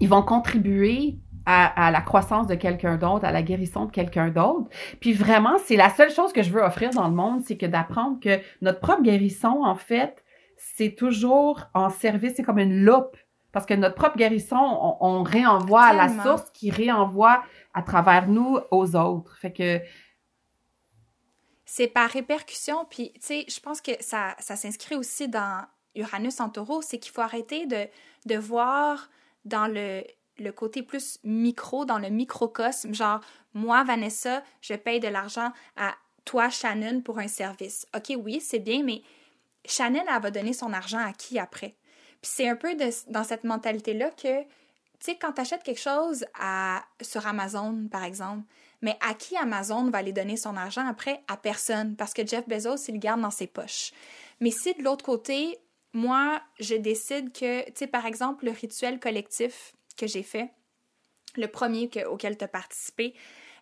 ils vont contribuer à, la croissance de quelqu'un d'autre, à la guérison de quelqu'un d'autre. Puis vraiment, c'est la seule chose que je veux offrir dans le monde, c'est que d'apprendre que notre propre guérison, en fait, c'est toujours en service, c'est comme une loupe. Parce que notre propre guérison, on, réenvoie à la source qui réenvoie à travers nous aux autres. Fait que c'est par répercussion. Puis, tu sais, je pense que ça, ça s'inscrit aussi dans Uranus en taureau, c'est qu'il faut arrêter de, de voir dans le, le côté plus micro, dans le microcosme, genre, moi, Vanessa, je paye de l'argent à toi, Shannon, pour un service. OK, oui, c'est bien, mais Shannon, elle va donner son argent à qui après? Puis c'est un peu dans cette mentalité-là que, tu sais, quand tu achètes quelque chose à, sur Amazon, par exemple, mais à qui Amazon va aller donner son argent après? À personne, parce que Jeff Bezos, il le garde dans ses poches. Mais si de l'autre côté, moi, je décide que, tu sais, par exemple, le rituel collectif que j'ai fait, le premier auquel tu as participé,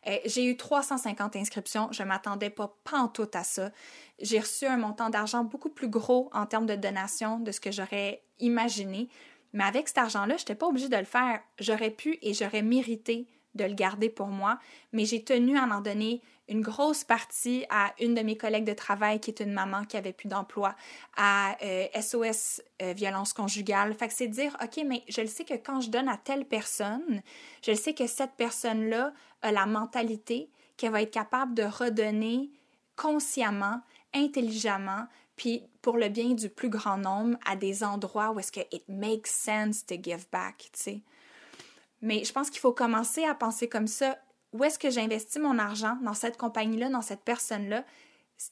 euh, j'ai eu 350 inscriptions. Je m'attendais pas tout à ça. J'ai reçu un montant d'argent beaucoup plus gros en termes de donation de ce que j'aurais imaginé. Mais avec cet argent-là, je n'étais pas obligée de le faire. J'aurais pu et j'aurais mérité de le garder pour moi, mais j'ai tenu à en donner une grosse partie à une de mes collègues de travail qui est une maman qui avait plus d'emploi, à SOS euh, euh, violence conjugale. Fait que c'est dire, OK, mais je le sais que quand je donne à telle personne, je le sais que cette personne-là a la mentalité qu'elle va être capable de redonner consciemment, intelligemment, puis pour le bien du plus grand nombre à des endroits où est-ce que it makes sense to give back, tu sais. Mais je pense qu'il faut commencer à penser comme ça où est-ce que j'investis mon argent dans cette compagnie-là, dans cette personne-là?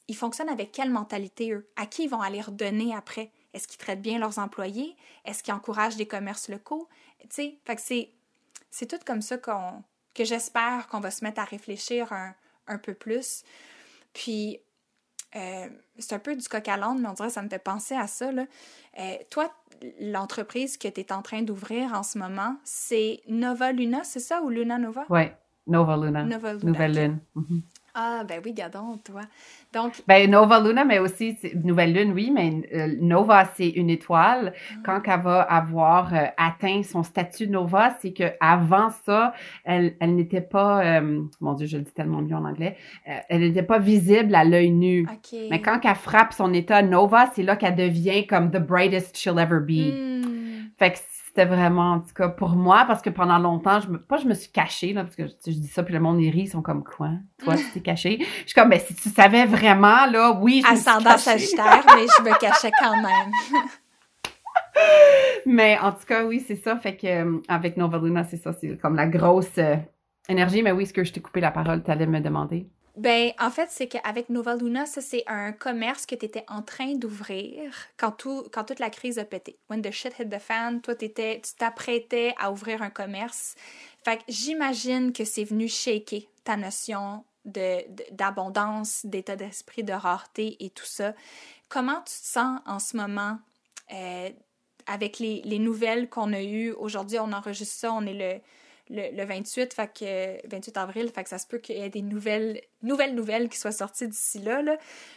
Ils fonctionnent avec quelle mentalité, eux? À qui ils vont aller redonner après? Est-ce qu'ils traitent bien leurs employés? Est-ce qu'ils encouragent des commerces locaux? Tu sais, c'est, c'est tout comme ça qu'on, que j'espère qu'on va se mettre à réfléchir un, un peu plus. Puis, euh, c'est un peu du coq à l'âne, mais on dirait que ça me fait penser à ça. Là. Euh, toi, l'entreprise que tu es en train d'ouvrir en ce moment, c'est Nova Luna, c'est ça, ou Luna Nova? Oui, Nova Luna. Nouvelle Lune. Mhm. Ah, ben oui, gardons, toi. Donc. Ben, Nova Luna, mais aussi, Nouvelle Lune, oui, mais euh, Nova, c'est une étoile. Ah. Quand elle va avoir euh, atteint son statut Nova, c'est que avant ça, elle, elle n'était pas, euh, mon Dieu, je le dis tellement mieux en anglais, elle n'était pas visible à l'œil nu. Mais quand elle frappe son état Nova, c'est là qu'elle devient comme the brightest she'll ever be. Hmm. Fait que c'était vraiment, en tout cas, pour moi, parce que pendant longtemps, je me, pas je me suis cachée, là, parce que je, dis ça, puis le monde, ils rit, ils sont comme, quoi? Toi, tu t'es cachée? Je suis comme, ben, si tu savais vraiment, là, oui, je Ascendant Sagittaire, mais je me cachais quand même. mais en tout cas, oui, c'est ça. Fait que, euh, avec Nova Luna, c'est ça, c'est comme la grosse euh, énergie. Mais oui, est-ce que je t'ai coupé la parole? Tu allais me demander. Ben, en fait, c'est qu'avec Nova Luna, ça, c'est un commerce que tu étais en train d'ouvrir quand, tout, quand toute la crise a pété. When the shit hit the fan, toi, étais, tu t'apprêtais à ouvrir un commerce. Fait que j'imagine que c'est venu shaker ta notion de, d'abondance, d'état d'esprit, de rareté et tout ça. Comment tu te sens en ce moment euh, avec les nouvelles qu'on a eues? Aujourd'hui, on enregistre ça, on est le le, 28, fait que, 28 avril, fait que ça se peut qu'il y ait des nouvelles, nouvelles nouvelles qui soient sorties d'ici là, là,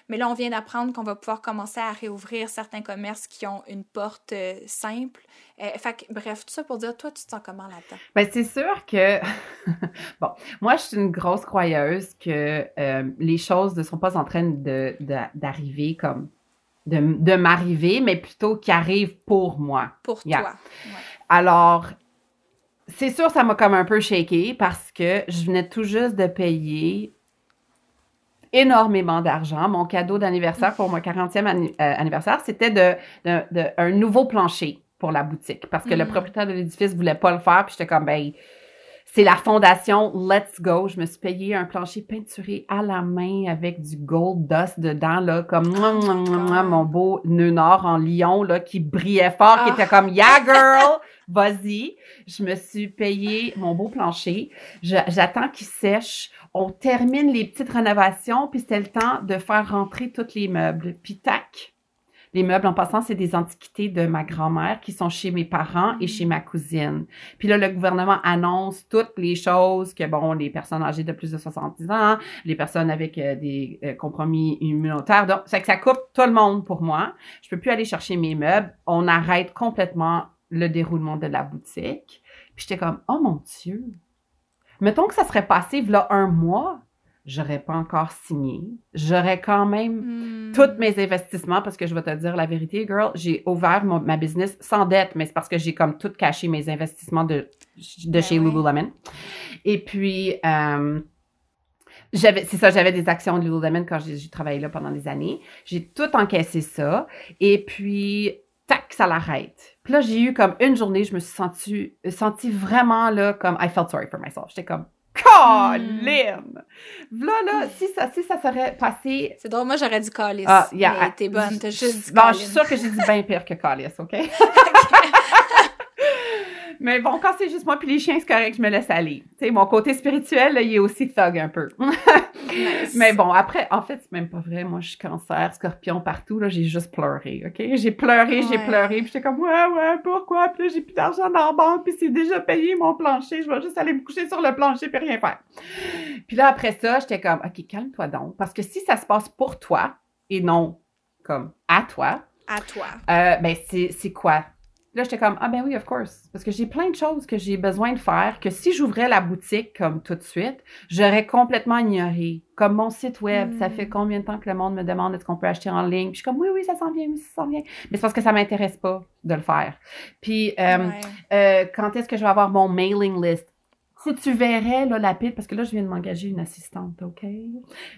Mais là, on vient d'apprendre qu'on va pouvoir commencer à réouvrir certains commerces qui ont une porte euh, simple. Euh, fait que, bref, tout ça pour dire, toi, tu te sens comment là-dedans? Ben, c'est sûr que, bon, moi, je suis une grosse croyeuse que euh, les choses ne sont pas en train d'arriver de, d'arriver comme de, de m'arriver, mais plutôt qui arrivent pour moi. Pour toi. Alors, c'est sûr, ça m'a comme un peu shaké parce que je venais tout juste de payer énormément d'argent. Mon cadeau d'anniversaire pour mon 40e euh, anniversaire, c'était de, un nouveau plancher pour la boutique parce que le mm. propriétaire de l'édifice voulait pas le faire. Puis j'étais comme, ben, c'est la fondation Let's Go. Je me suis payé un plancher peinturé à la main avec du gold dust dedans, là, comme oh mon beau nœud nord en lion, là, qui brillait fort, qui ah. était comme Yeah, girl, vas-y. Je me suis payé mon beau plancher. J'attends qu'il sèche. On termine les petites rénovations, puis c'était le temps de faire rentrer tous les meubles. Puis tac, les meubles, en passant, c'est des antiquités de ma grand-mère qui sont chez mes parents et chez ma cousine. Puis là, le gouvernement annonce toutes les choses que, bon, les personnes âgées de plus de 70 ans, les personnes avec euh, des euh, compromis immunitaires. Donc, c'est que ça coupe tout le monde pour moi. Je peux plus aller chercher mes meubles. On arrête complètement le déroulement de la boutique. Puis j'étais comme, oh mon Dieu. Mettons que ça serait passé, là, un mois j'aurais pas encore signé. J'aurais quand même hmm. tous mes investissements parce que je vais te dire la vérité, girl, j'ai ouvert ma business sans dette, mais c'est parce que j'ai comme tout caché mes investissements de, de ben chez Lululemon. Et puis, euh, j'avais, c'est ça, j'avais des actions de Lululemon quand j'ai, travaillé là pendant des années. J'ai tout encaissé ça. Et puis, tac, ça l'arrête. Puis là, j'ai eu comme une journée, je me suis sentie, sentie vraiment là, comme I felt sorry for myself. J'étais comme, Colin! Là, là, si ça, si ça serait passé. C'est drôle, moi j'aurais dit Calis. Ah, yeah, t'es bonne, t'as juste dit Bon, je suis sûre que j'ai dit bien pire que Calis, OK? Mais bon, quand c'est juste moi puis les chiens, c'est correct, je me laisse aller. Tu sais, mon côté spirituel, là, il est aussi thug un peu. Mais bon, après, en fait, c'est même pas vrai. Moi, je suis cancer, scorpion partout. Là, j'ai juste pleuré, OK? J'ai pleuré, j'ai pleuré. Puis j'étais comme, ouais, ouais, pourquoi? Puis là, j'ai plus d'argent dans la banque. Puis c'est déjà payé mon plancher. Je vais juste aller me coucher sur le plancher puis rien faire. Puis là, après ça, j'étais comme, OK, calme-toi donc. Parce que si ça se passe pour toi et non comme à toi, à toi. Euh, ben, c'est quoi? Là, j'étais comme, ah ben oui, of course. Parce que j'ai plein de choses que j'ai besoin de faire que si j'ouvrais la boutique comme tout de suite, j'aurais complètement ignoré. Comme mon site web, ça fait hmm. combien de temps que le monde me demande est-ce qu'on peut acheter en ligne? Puis je suis comme, oui, oui, ça s'en vient, oui, ça s'en vient. Mais c'est parce que ça m'intéresse pas de le faire. Puis, euh, euh, quand est-ce que je vais avoir mon mailing list? Si tu verrais là, la pile, parce que là, je viens de m'engager une assistante, OK?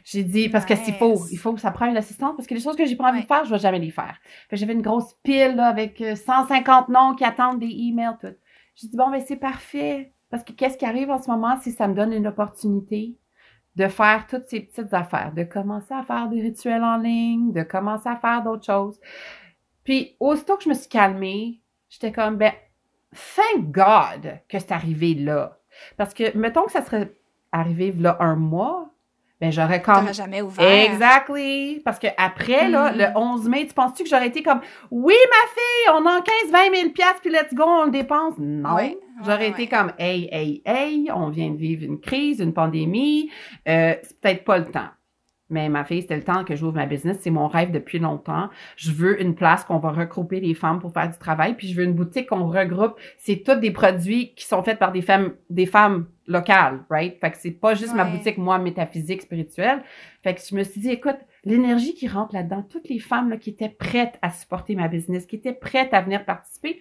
J'ai dit, parce que s'il faut, il faut, ça prend une assistante, parce que les choses que j'ai pas envie de faire, je vais jamais les faire. J'avais une grosse pile là, avec 150 euh, noms qui attendent des emails, tout. J'ai dit, bon, ben c'est parfait. Parce que qu'est-ce qui arrive en ce moment, si ça me donne une opportunité de faire toutes ces petites affaires, de commencer à faire des rituels en ligne, de commencer à faire d'autres choses. Puis, aussitôt que je me suis calmée, j'étais comme, ben, thank God que c'est arrivé là. Parce que, mettons que ça serait arrivé là un mois, ben j'aurais comme. jamais ouvert. Exactly. Parce que après, là, mm-hmm. le 11 mai, tu penses-tu que j'aurais été comme, oui, ma fille, on a 15, 20 000 piastres, puis let's go, on le dépense? Non. J'aurais été comme, hey, hey, hey, on vient de vivre une crise, une pandémie, euh, c'est peut-être pas le temps. Mais ma fille, c'était le temps que j'ouvre ma business. C'est mon rêve depuis longtemps. Je veux une place qu'on va regrouper les femmes pour faire du travail. Puis je veux une boutique qu'on regroupe. C'est tous des produits qui sont faits par des femmes, des femmes locales, right? Fait que c'est pas juste ma boutique, moi, métaphysique, spirituelle. Fait que je me suis dit, écoute, l'énergie qui rentre là-dedans, toutes les femmes là, qui étaient prêtes à supporter ma business, qui étaient prêtes à venir participer,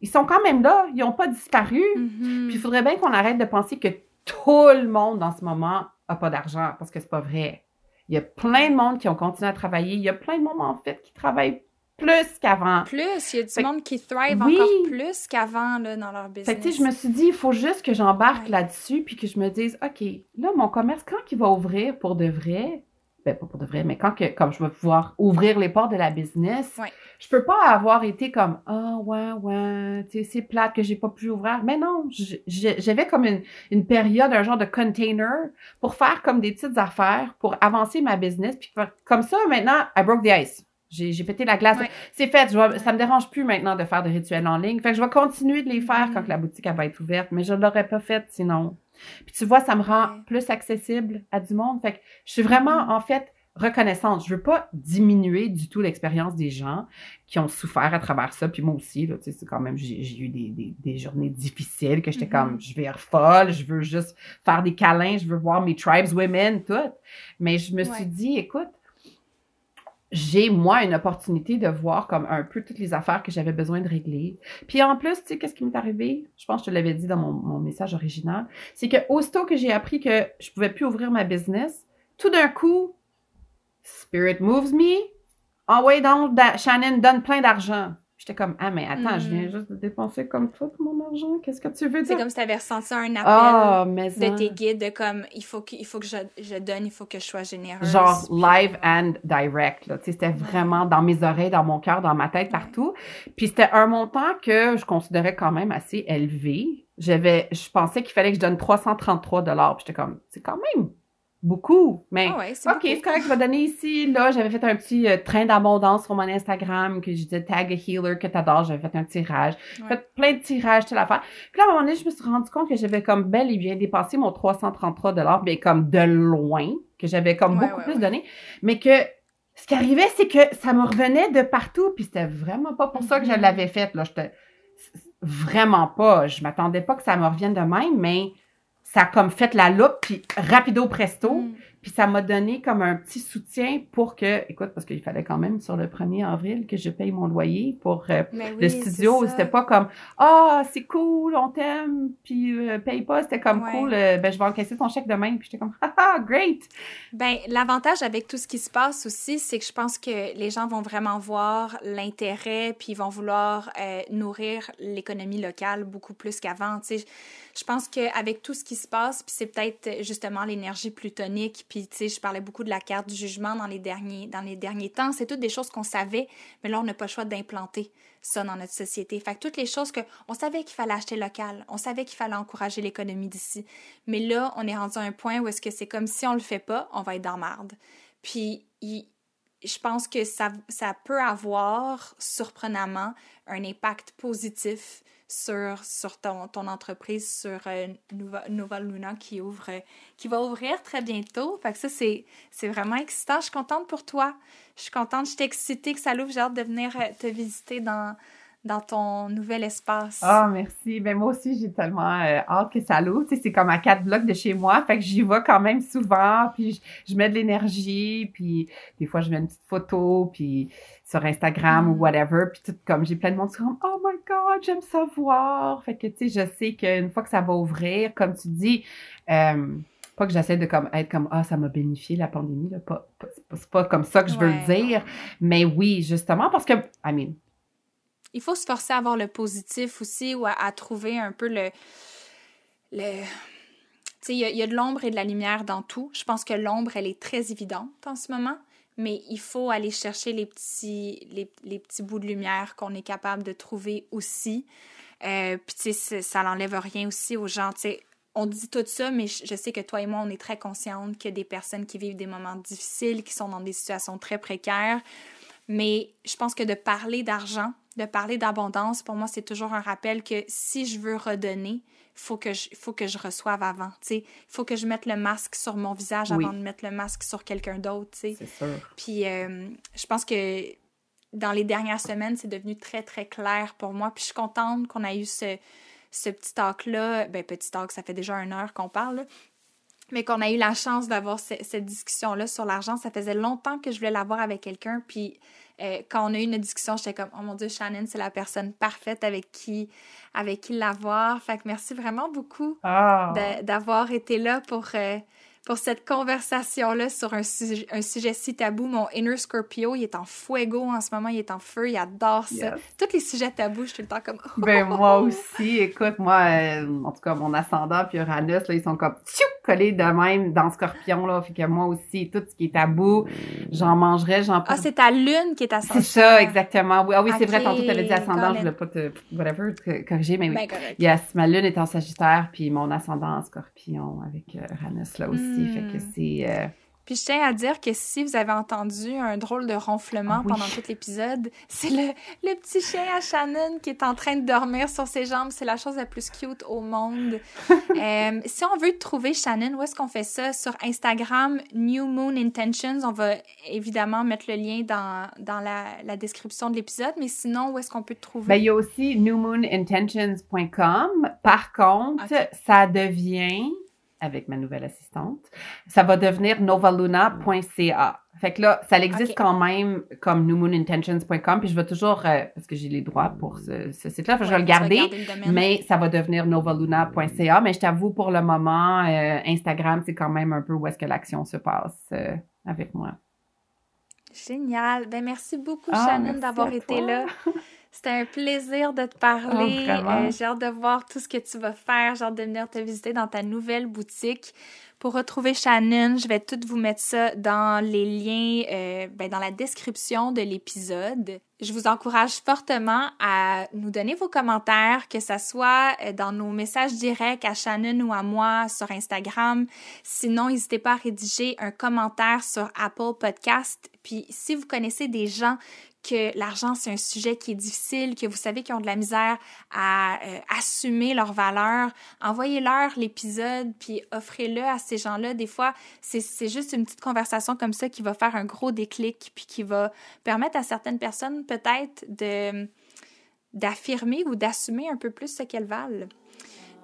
ils sont quand même là. Ils n'ont pas disparu. Mm-hmm. Puis il faudrait bien qu'on arrête de penser que tout le monde en ce moment a pas d'argent parce que c'est pas vrai. Il y a plein de monde qui ont continué à travailler. Il y a plein de monde, en fait, qui travaillent plus qu'avant. Plus, il y a du monde qui thrive encore plus qu'avant dans leur business. Fait que, je me suis dit, il faut juste que j'embarque là-dessus puis que je me dise, OK, là, mon commerce, quand il va ouvrir pour de vrai, ben pas pour de vrai, mais quand que, comme je vais pouvoir ouvrir les portes de la business, je peux pas avoir été comme ah ouais ouais, tu sais c'est plate que j'ai pas pu ouvrir. Mais non, j'avais comme une, une période, un genre de container pour faire comme des petites affaires pour avancer ma business puis comme ça maintenant I broke the ice. J'ai pété la glace. C'est fait. Je vais, ça me dérange plus maintenant de faire des rituels en ligne. Fait que je vais continuer de les faire quand mm. la boutique va être ouverte, mais je ne l'aurais pas fait sinon. Puis tu vois, ça me rend plus accessible à du monde. Fait que je suis vraiment, mm. en fait, reconnaissante. Je veux pas diminuer du tout l'expérience des gens qui ont souffert à travers ça. Puis moi aussi, là, tu sais, c'est quand même, j'ai eu des, des, des, journées difficiles que j'étais comme, mm-hmm. je vais être folle, je veux juste faire des câlins, je veux voir mes tribes women, tout. Mais je me suis dit, écoute, j'ai, moi, une opportunité de voir comme un peu toutes les affaires que j'avais besoin de régler. Puis en plus, tu sais, qu'est-ce qui m'est arrivé? Je pense que je te l'avais dit dans mon, message original. C'est que aussitôt que j'ai appris que je pouvais plus ouvrir ma business, tout d'un coup, Spirit moves me. Ah ouais, donc, Shannon donne plein d'argent. J'étais comme, ah, mais attends, je viens mm. juste de dépenser comme toi mon argent. Qu'est-ce que tu veux dire? C'est comme si tu avais ressenti un appel de tes guides, de comme, il faut que, il faut que je, je, donne, il faut que je sois généreuse. Genre live and direct, là. Tu sais, c'était vraiment dans mes oreilles, dans mon cœur, dans ma tête, partout. Puis c'était un montant que je considérais quand même assez élevé. J'avais, je pensais qu'il fallait que je donne 333 dollars. Puis j'étais comme, c'est quand même beaucoup. Mais ah OK, c'est correct, je vais donner ici. Là, j'avais fait un petit euh, train d'abondance sur mon Instagram que je disais tag a healer que t'adores. J'avais fait un tirage. J'ai fait plein de tirages, toute l'affaire. Puis là, à un moment donné, je me suis rendu compte que j'avais comme bel et bien dépassé mon 333 mais comme de loin, que j'avais comme beaucoup plus donné. Mais que ce qui arrivait, c'est que ça me revenait de partout. Puis c'était vraiment pas pour ça que je mm-hmm. l'avais fait. Là, j'étais vraiment pas. Je m'attendais pas que ça me revienne de même, mais ça a comme fait la loupe, puis rapido presto. Mm. Puis ça m'a donné comme un petit soutien pour que, écoute, parce qu'il fallait quand même sur le 1er avril que je paye mon loyer pour euh, le studio. C'était pas comme Ah, c'est cool, on t'aime, puis euh, paye pas. C'était comme cool, euh, ben je vais encaisser ton chèque demain. Puis j'étais comme Ah, great! Ben, l'avantage avec tout ce qui se passe aussi, c'est que je pense que les gens vont vraiment voir l'intérêt, puis ils vont vouloir nourrir l'économie locale beaucoup plus qu'avant. Tu sais, je pense qu'avec tout ce qui se passe, puis c'est peut-être justement l'énergie plutonique, puis tu sais, je parlais beaucoup de la carte du jugement dans les derniers, dans les derniers temps. C'est toutes des choses qu'on savait, mais là, on n'a pas le choix d'implanter ça dans notre société. Fait que toutes les choses que on savait qu'il fallait acheter local, on savait qu'il fallait encourager l'économie d'ici, mais là, on est rendu à un point où est-ce que c'est comme si on le fait pas, on va être dans marde. Puis je pense que ça, ça peut avoir surprenamment un impact positif sur, sur ton, ton entreprise, sur euh, Nova, Luna qui ouvre, qui va ouvrir très bientôt. Fait que ça, c'est, c'est vraiment excitant. Je suis contente pour toi. Je suis contente, je suis excitée que ça l'ouvre. J'ai hâte de venir euh, te visiter dans, dans ton nouvel espace. Ah, merci. Ben, moi aussi, j'ai tellement euh, hâte que ça l'ouvre. c'est comme à quatre blocs de chez moi. Fait que j'y vais quand même souvent. Puis je, mets de l'énergie. Puis des fois, je mets une petite photo. Puis sur Instagram ou mm. whatever. Puis tout comme, j'ai plein de monde qui comme, oh my God, j'aime ça voir. Fait que, tu sais, je sais qu'une fois que ça va ouvrir, comme tu dis, euh, pas que j'essaie de comme être comme ah ça m'a bénéficié la pandémie là pas, c'est pas comme ça que je veux le dire mais oui justement parce que I mean il faut se forcer à avoir le positif aussi ou à, trouver un peu le. le tu sais, il y, a de l'ombre et de la lumière dans tout. Je pense que l'ombre, elle est très évidente en ce moment, mais il faut aller chercher les petits, les, petits bouts de lumière qu'on est capable de trouver aussi. Euh, puis, tu sais, ça n'enlève rien aussi aux gens. Tu sais, on dit tout ça, mais je sais que toi et moi, on est très conscientes qu'il y a des personnes qui vivent des moments difficiles, qui sont dans des situations très précaires. Mais je pense que de parler d'argent, de parler d'abondance, pour moi, c'est toujours un rappel que si je veux redonner, faut que je, faut que je reçoive avant. Il faut que je mette le masque sur mon visage avant de mettre le masque sur quelqu'un d'autre. C'est sûr. Puis euh, je pense que dans les dernières semaines, c'est devenu très, très clair pour moi. Puis je suis contente qu'on ait eu ce, ce petit talk-là. Ben, petit talk, ça fait déjà une heure qu'on parle, mais qu'on a eu la chance d'avoir cette discussion-là sur l'argent. Ça faisait longtemps que je voulais l'avoir avec quelqu'un. Puis euh, quand on a eu une discussion, j'étais comme, oh mon Dieu, Shannon, c'est la personne parfaite avec qui, avec qui l'avoir. Fait que merci vraiment beaucoup ah. d'avoir été là pour, euh, pour cette conversation-là sur un sujet, un sujet si tabou. Mon inner Scorpio, il est en fuego en ce moment, il est en feu, il adore ça. Tous les sujets tabous, je suis tout le temps comme. ben, moi aussi, écoute, moi, euh, en tout cas, mon ascendant puis Uranus, là, ils sont comme collés de même dans Scorpion, là. Fait que moi aussi, tout ce qui est tabou, j'en mangerais, j'en Ah, c'est ta lune qui est ascendant. C'est ça, exactement. Oui, ah oui, c'est vrai, tantôt, tu avais dit ascendant, je voulais pas te, whatever, corriger, mais oui. Ben, yes, ma lune est en Sagittaire, puis mon ascendant en Scorpion avec euh, Uranus, là aussi. Fait que hmm. c'est. Euh, Puis je tiens à dire que si vous avez entendu un drôle de ronflement pendant tout l'épisode, c'est le, le, petit chien à Shannon qui est en train de dormir sur ses jambes. C'est la chose la plus cute au monde. euh, si on veut trouver Shannon, où est-ce qu'on fait ça? Sur Instagram, New Moon Intentions. On va évidemment mettre le lien dans, dans la, la description de l'épisode, mais sinon, où est-ce qu'on peut te trouver? Ben, il y a aussi newmoonintentions.com. Par contre, ça devient avec ma nouvelle assistante. Ça va devenir novaluna.ca. Fait que là, ça existe quand même comme newmoonintentions.com, puis je vais toujours, euh, parce que j'ai les droits pour ce, site-là, je vais le garder, mais ça va devenir novaluna.ca. Mais je t'avoue, pour le moment, euh, Instagram, c'est quand même un peu où est-ce que l'action se passe euh, avec moi. Génial. Ben merci beaucoup, ah, Shannon, d'avoir été là. C'était un plaisir de te parler. Oh, euh, j'ai hâte de voir tout ce que tu vas faire. J'ai hâte de venir te visiter dans ta nouvelle boutique. Pour retrouver Shannon, je vais tout vous mettre ça dans les liens, euh, ben, dans la description de l'épisode. Je vous encourage fortement à nous donner vos commentaires, que ce soit euh, dans nos messages directs à Shannon ou à moi sur Instagram. Sinon, n'hésitez pas à rédiger un commentaire sur Apple Podcast. Puis, si vous connaissez des gens que l'argent, c'est un sujet qui est difficile, que vous savez qu'ils ont de la misère à euh, assumer leurs valeurs, envoyez-leur l'épisode, puis offrez-le à ces gens-là. Des fois, c'est juste une petite conversation comme ça qui va faire un gros déclic, puis qui va permettre à certaines personnes peut-être d'affirmer ou d'assumer un peu plus ce qu'elles valent.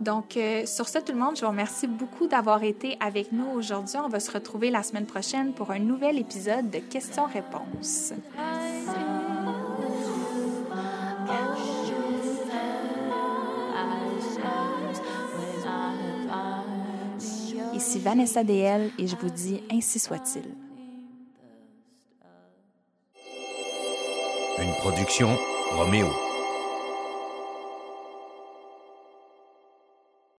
Donc, euh, sur ce, tout le monde, je vous remercie beaucoup d'avoir été avec nous aujourd'hui. On va se retrouver la semaine prochaine pour un nouvel épisode de questions-réponses. Ici Vanessa DL et je vous dis ainsi soit-il. Une production Roméo.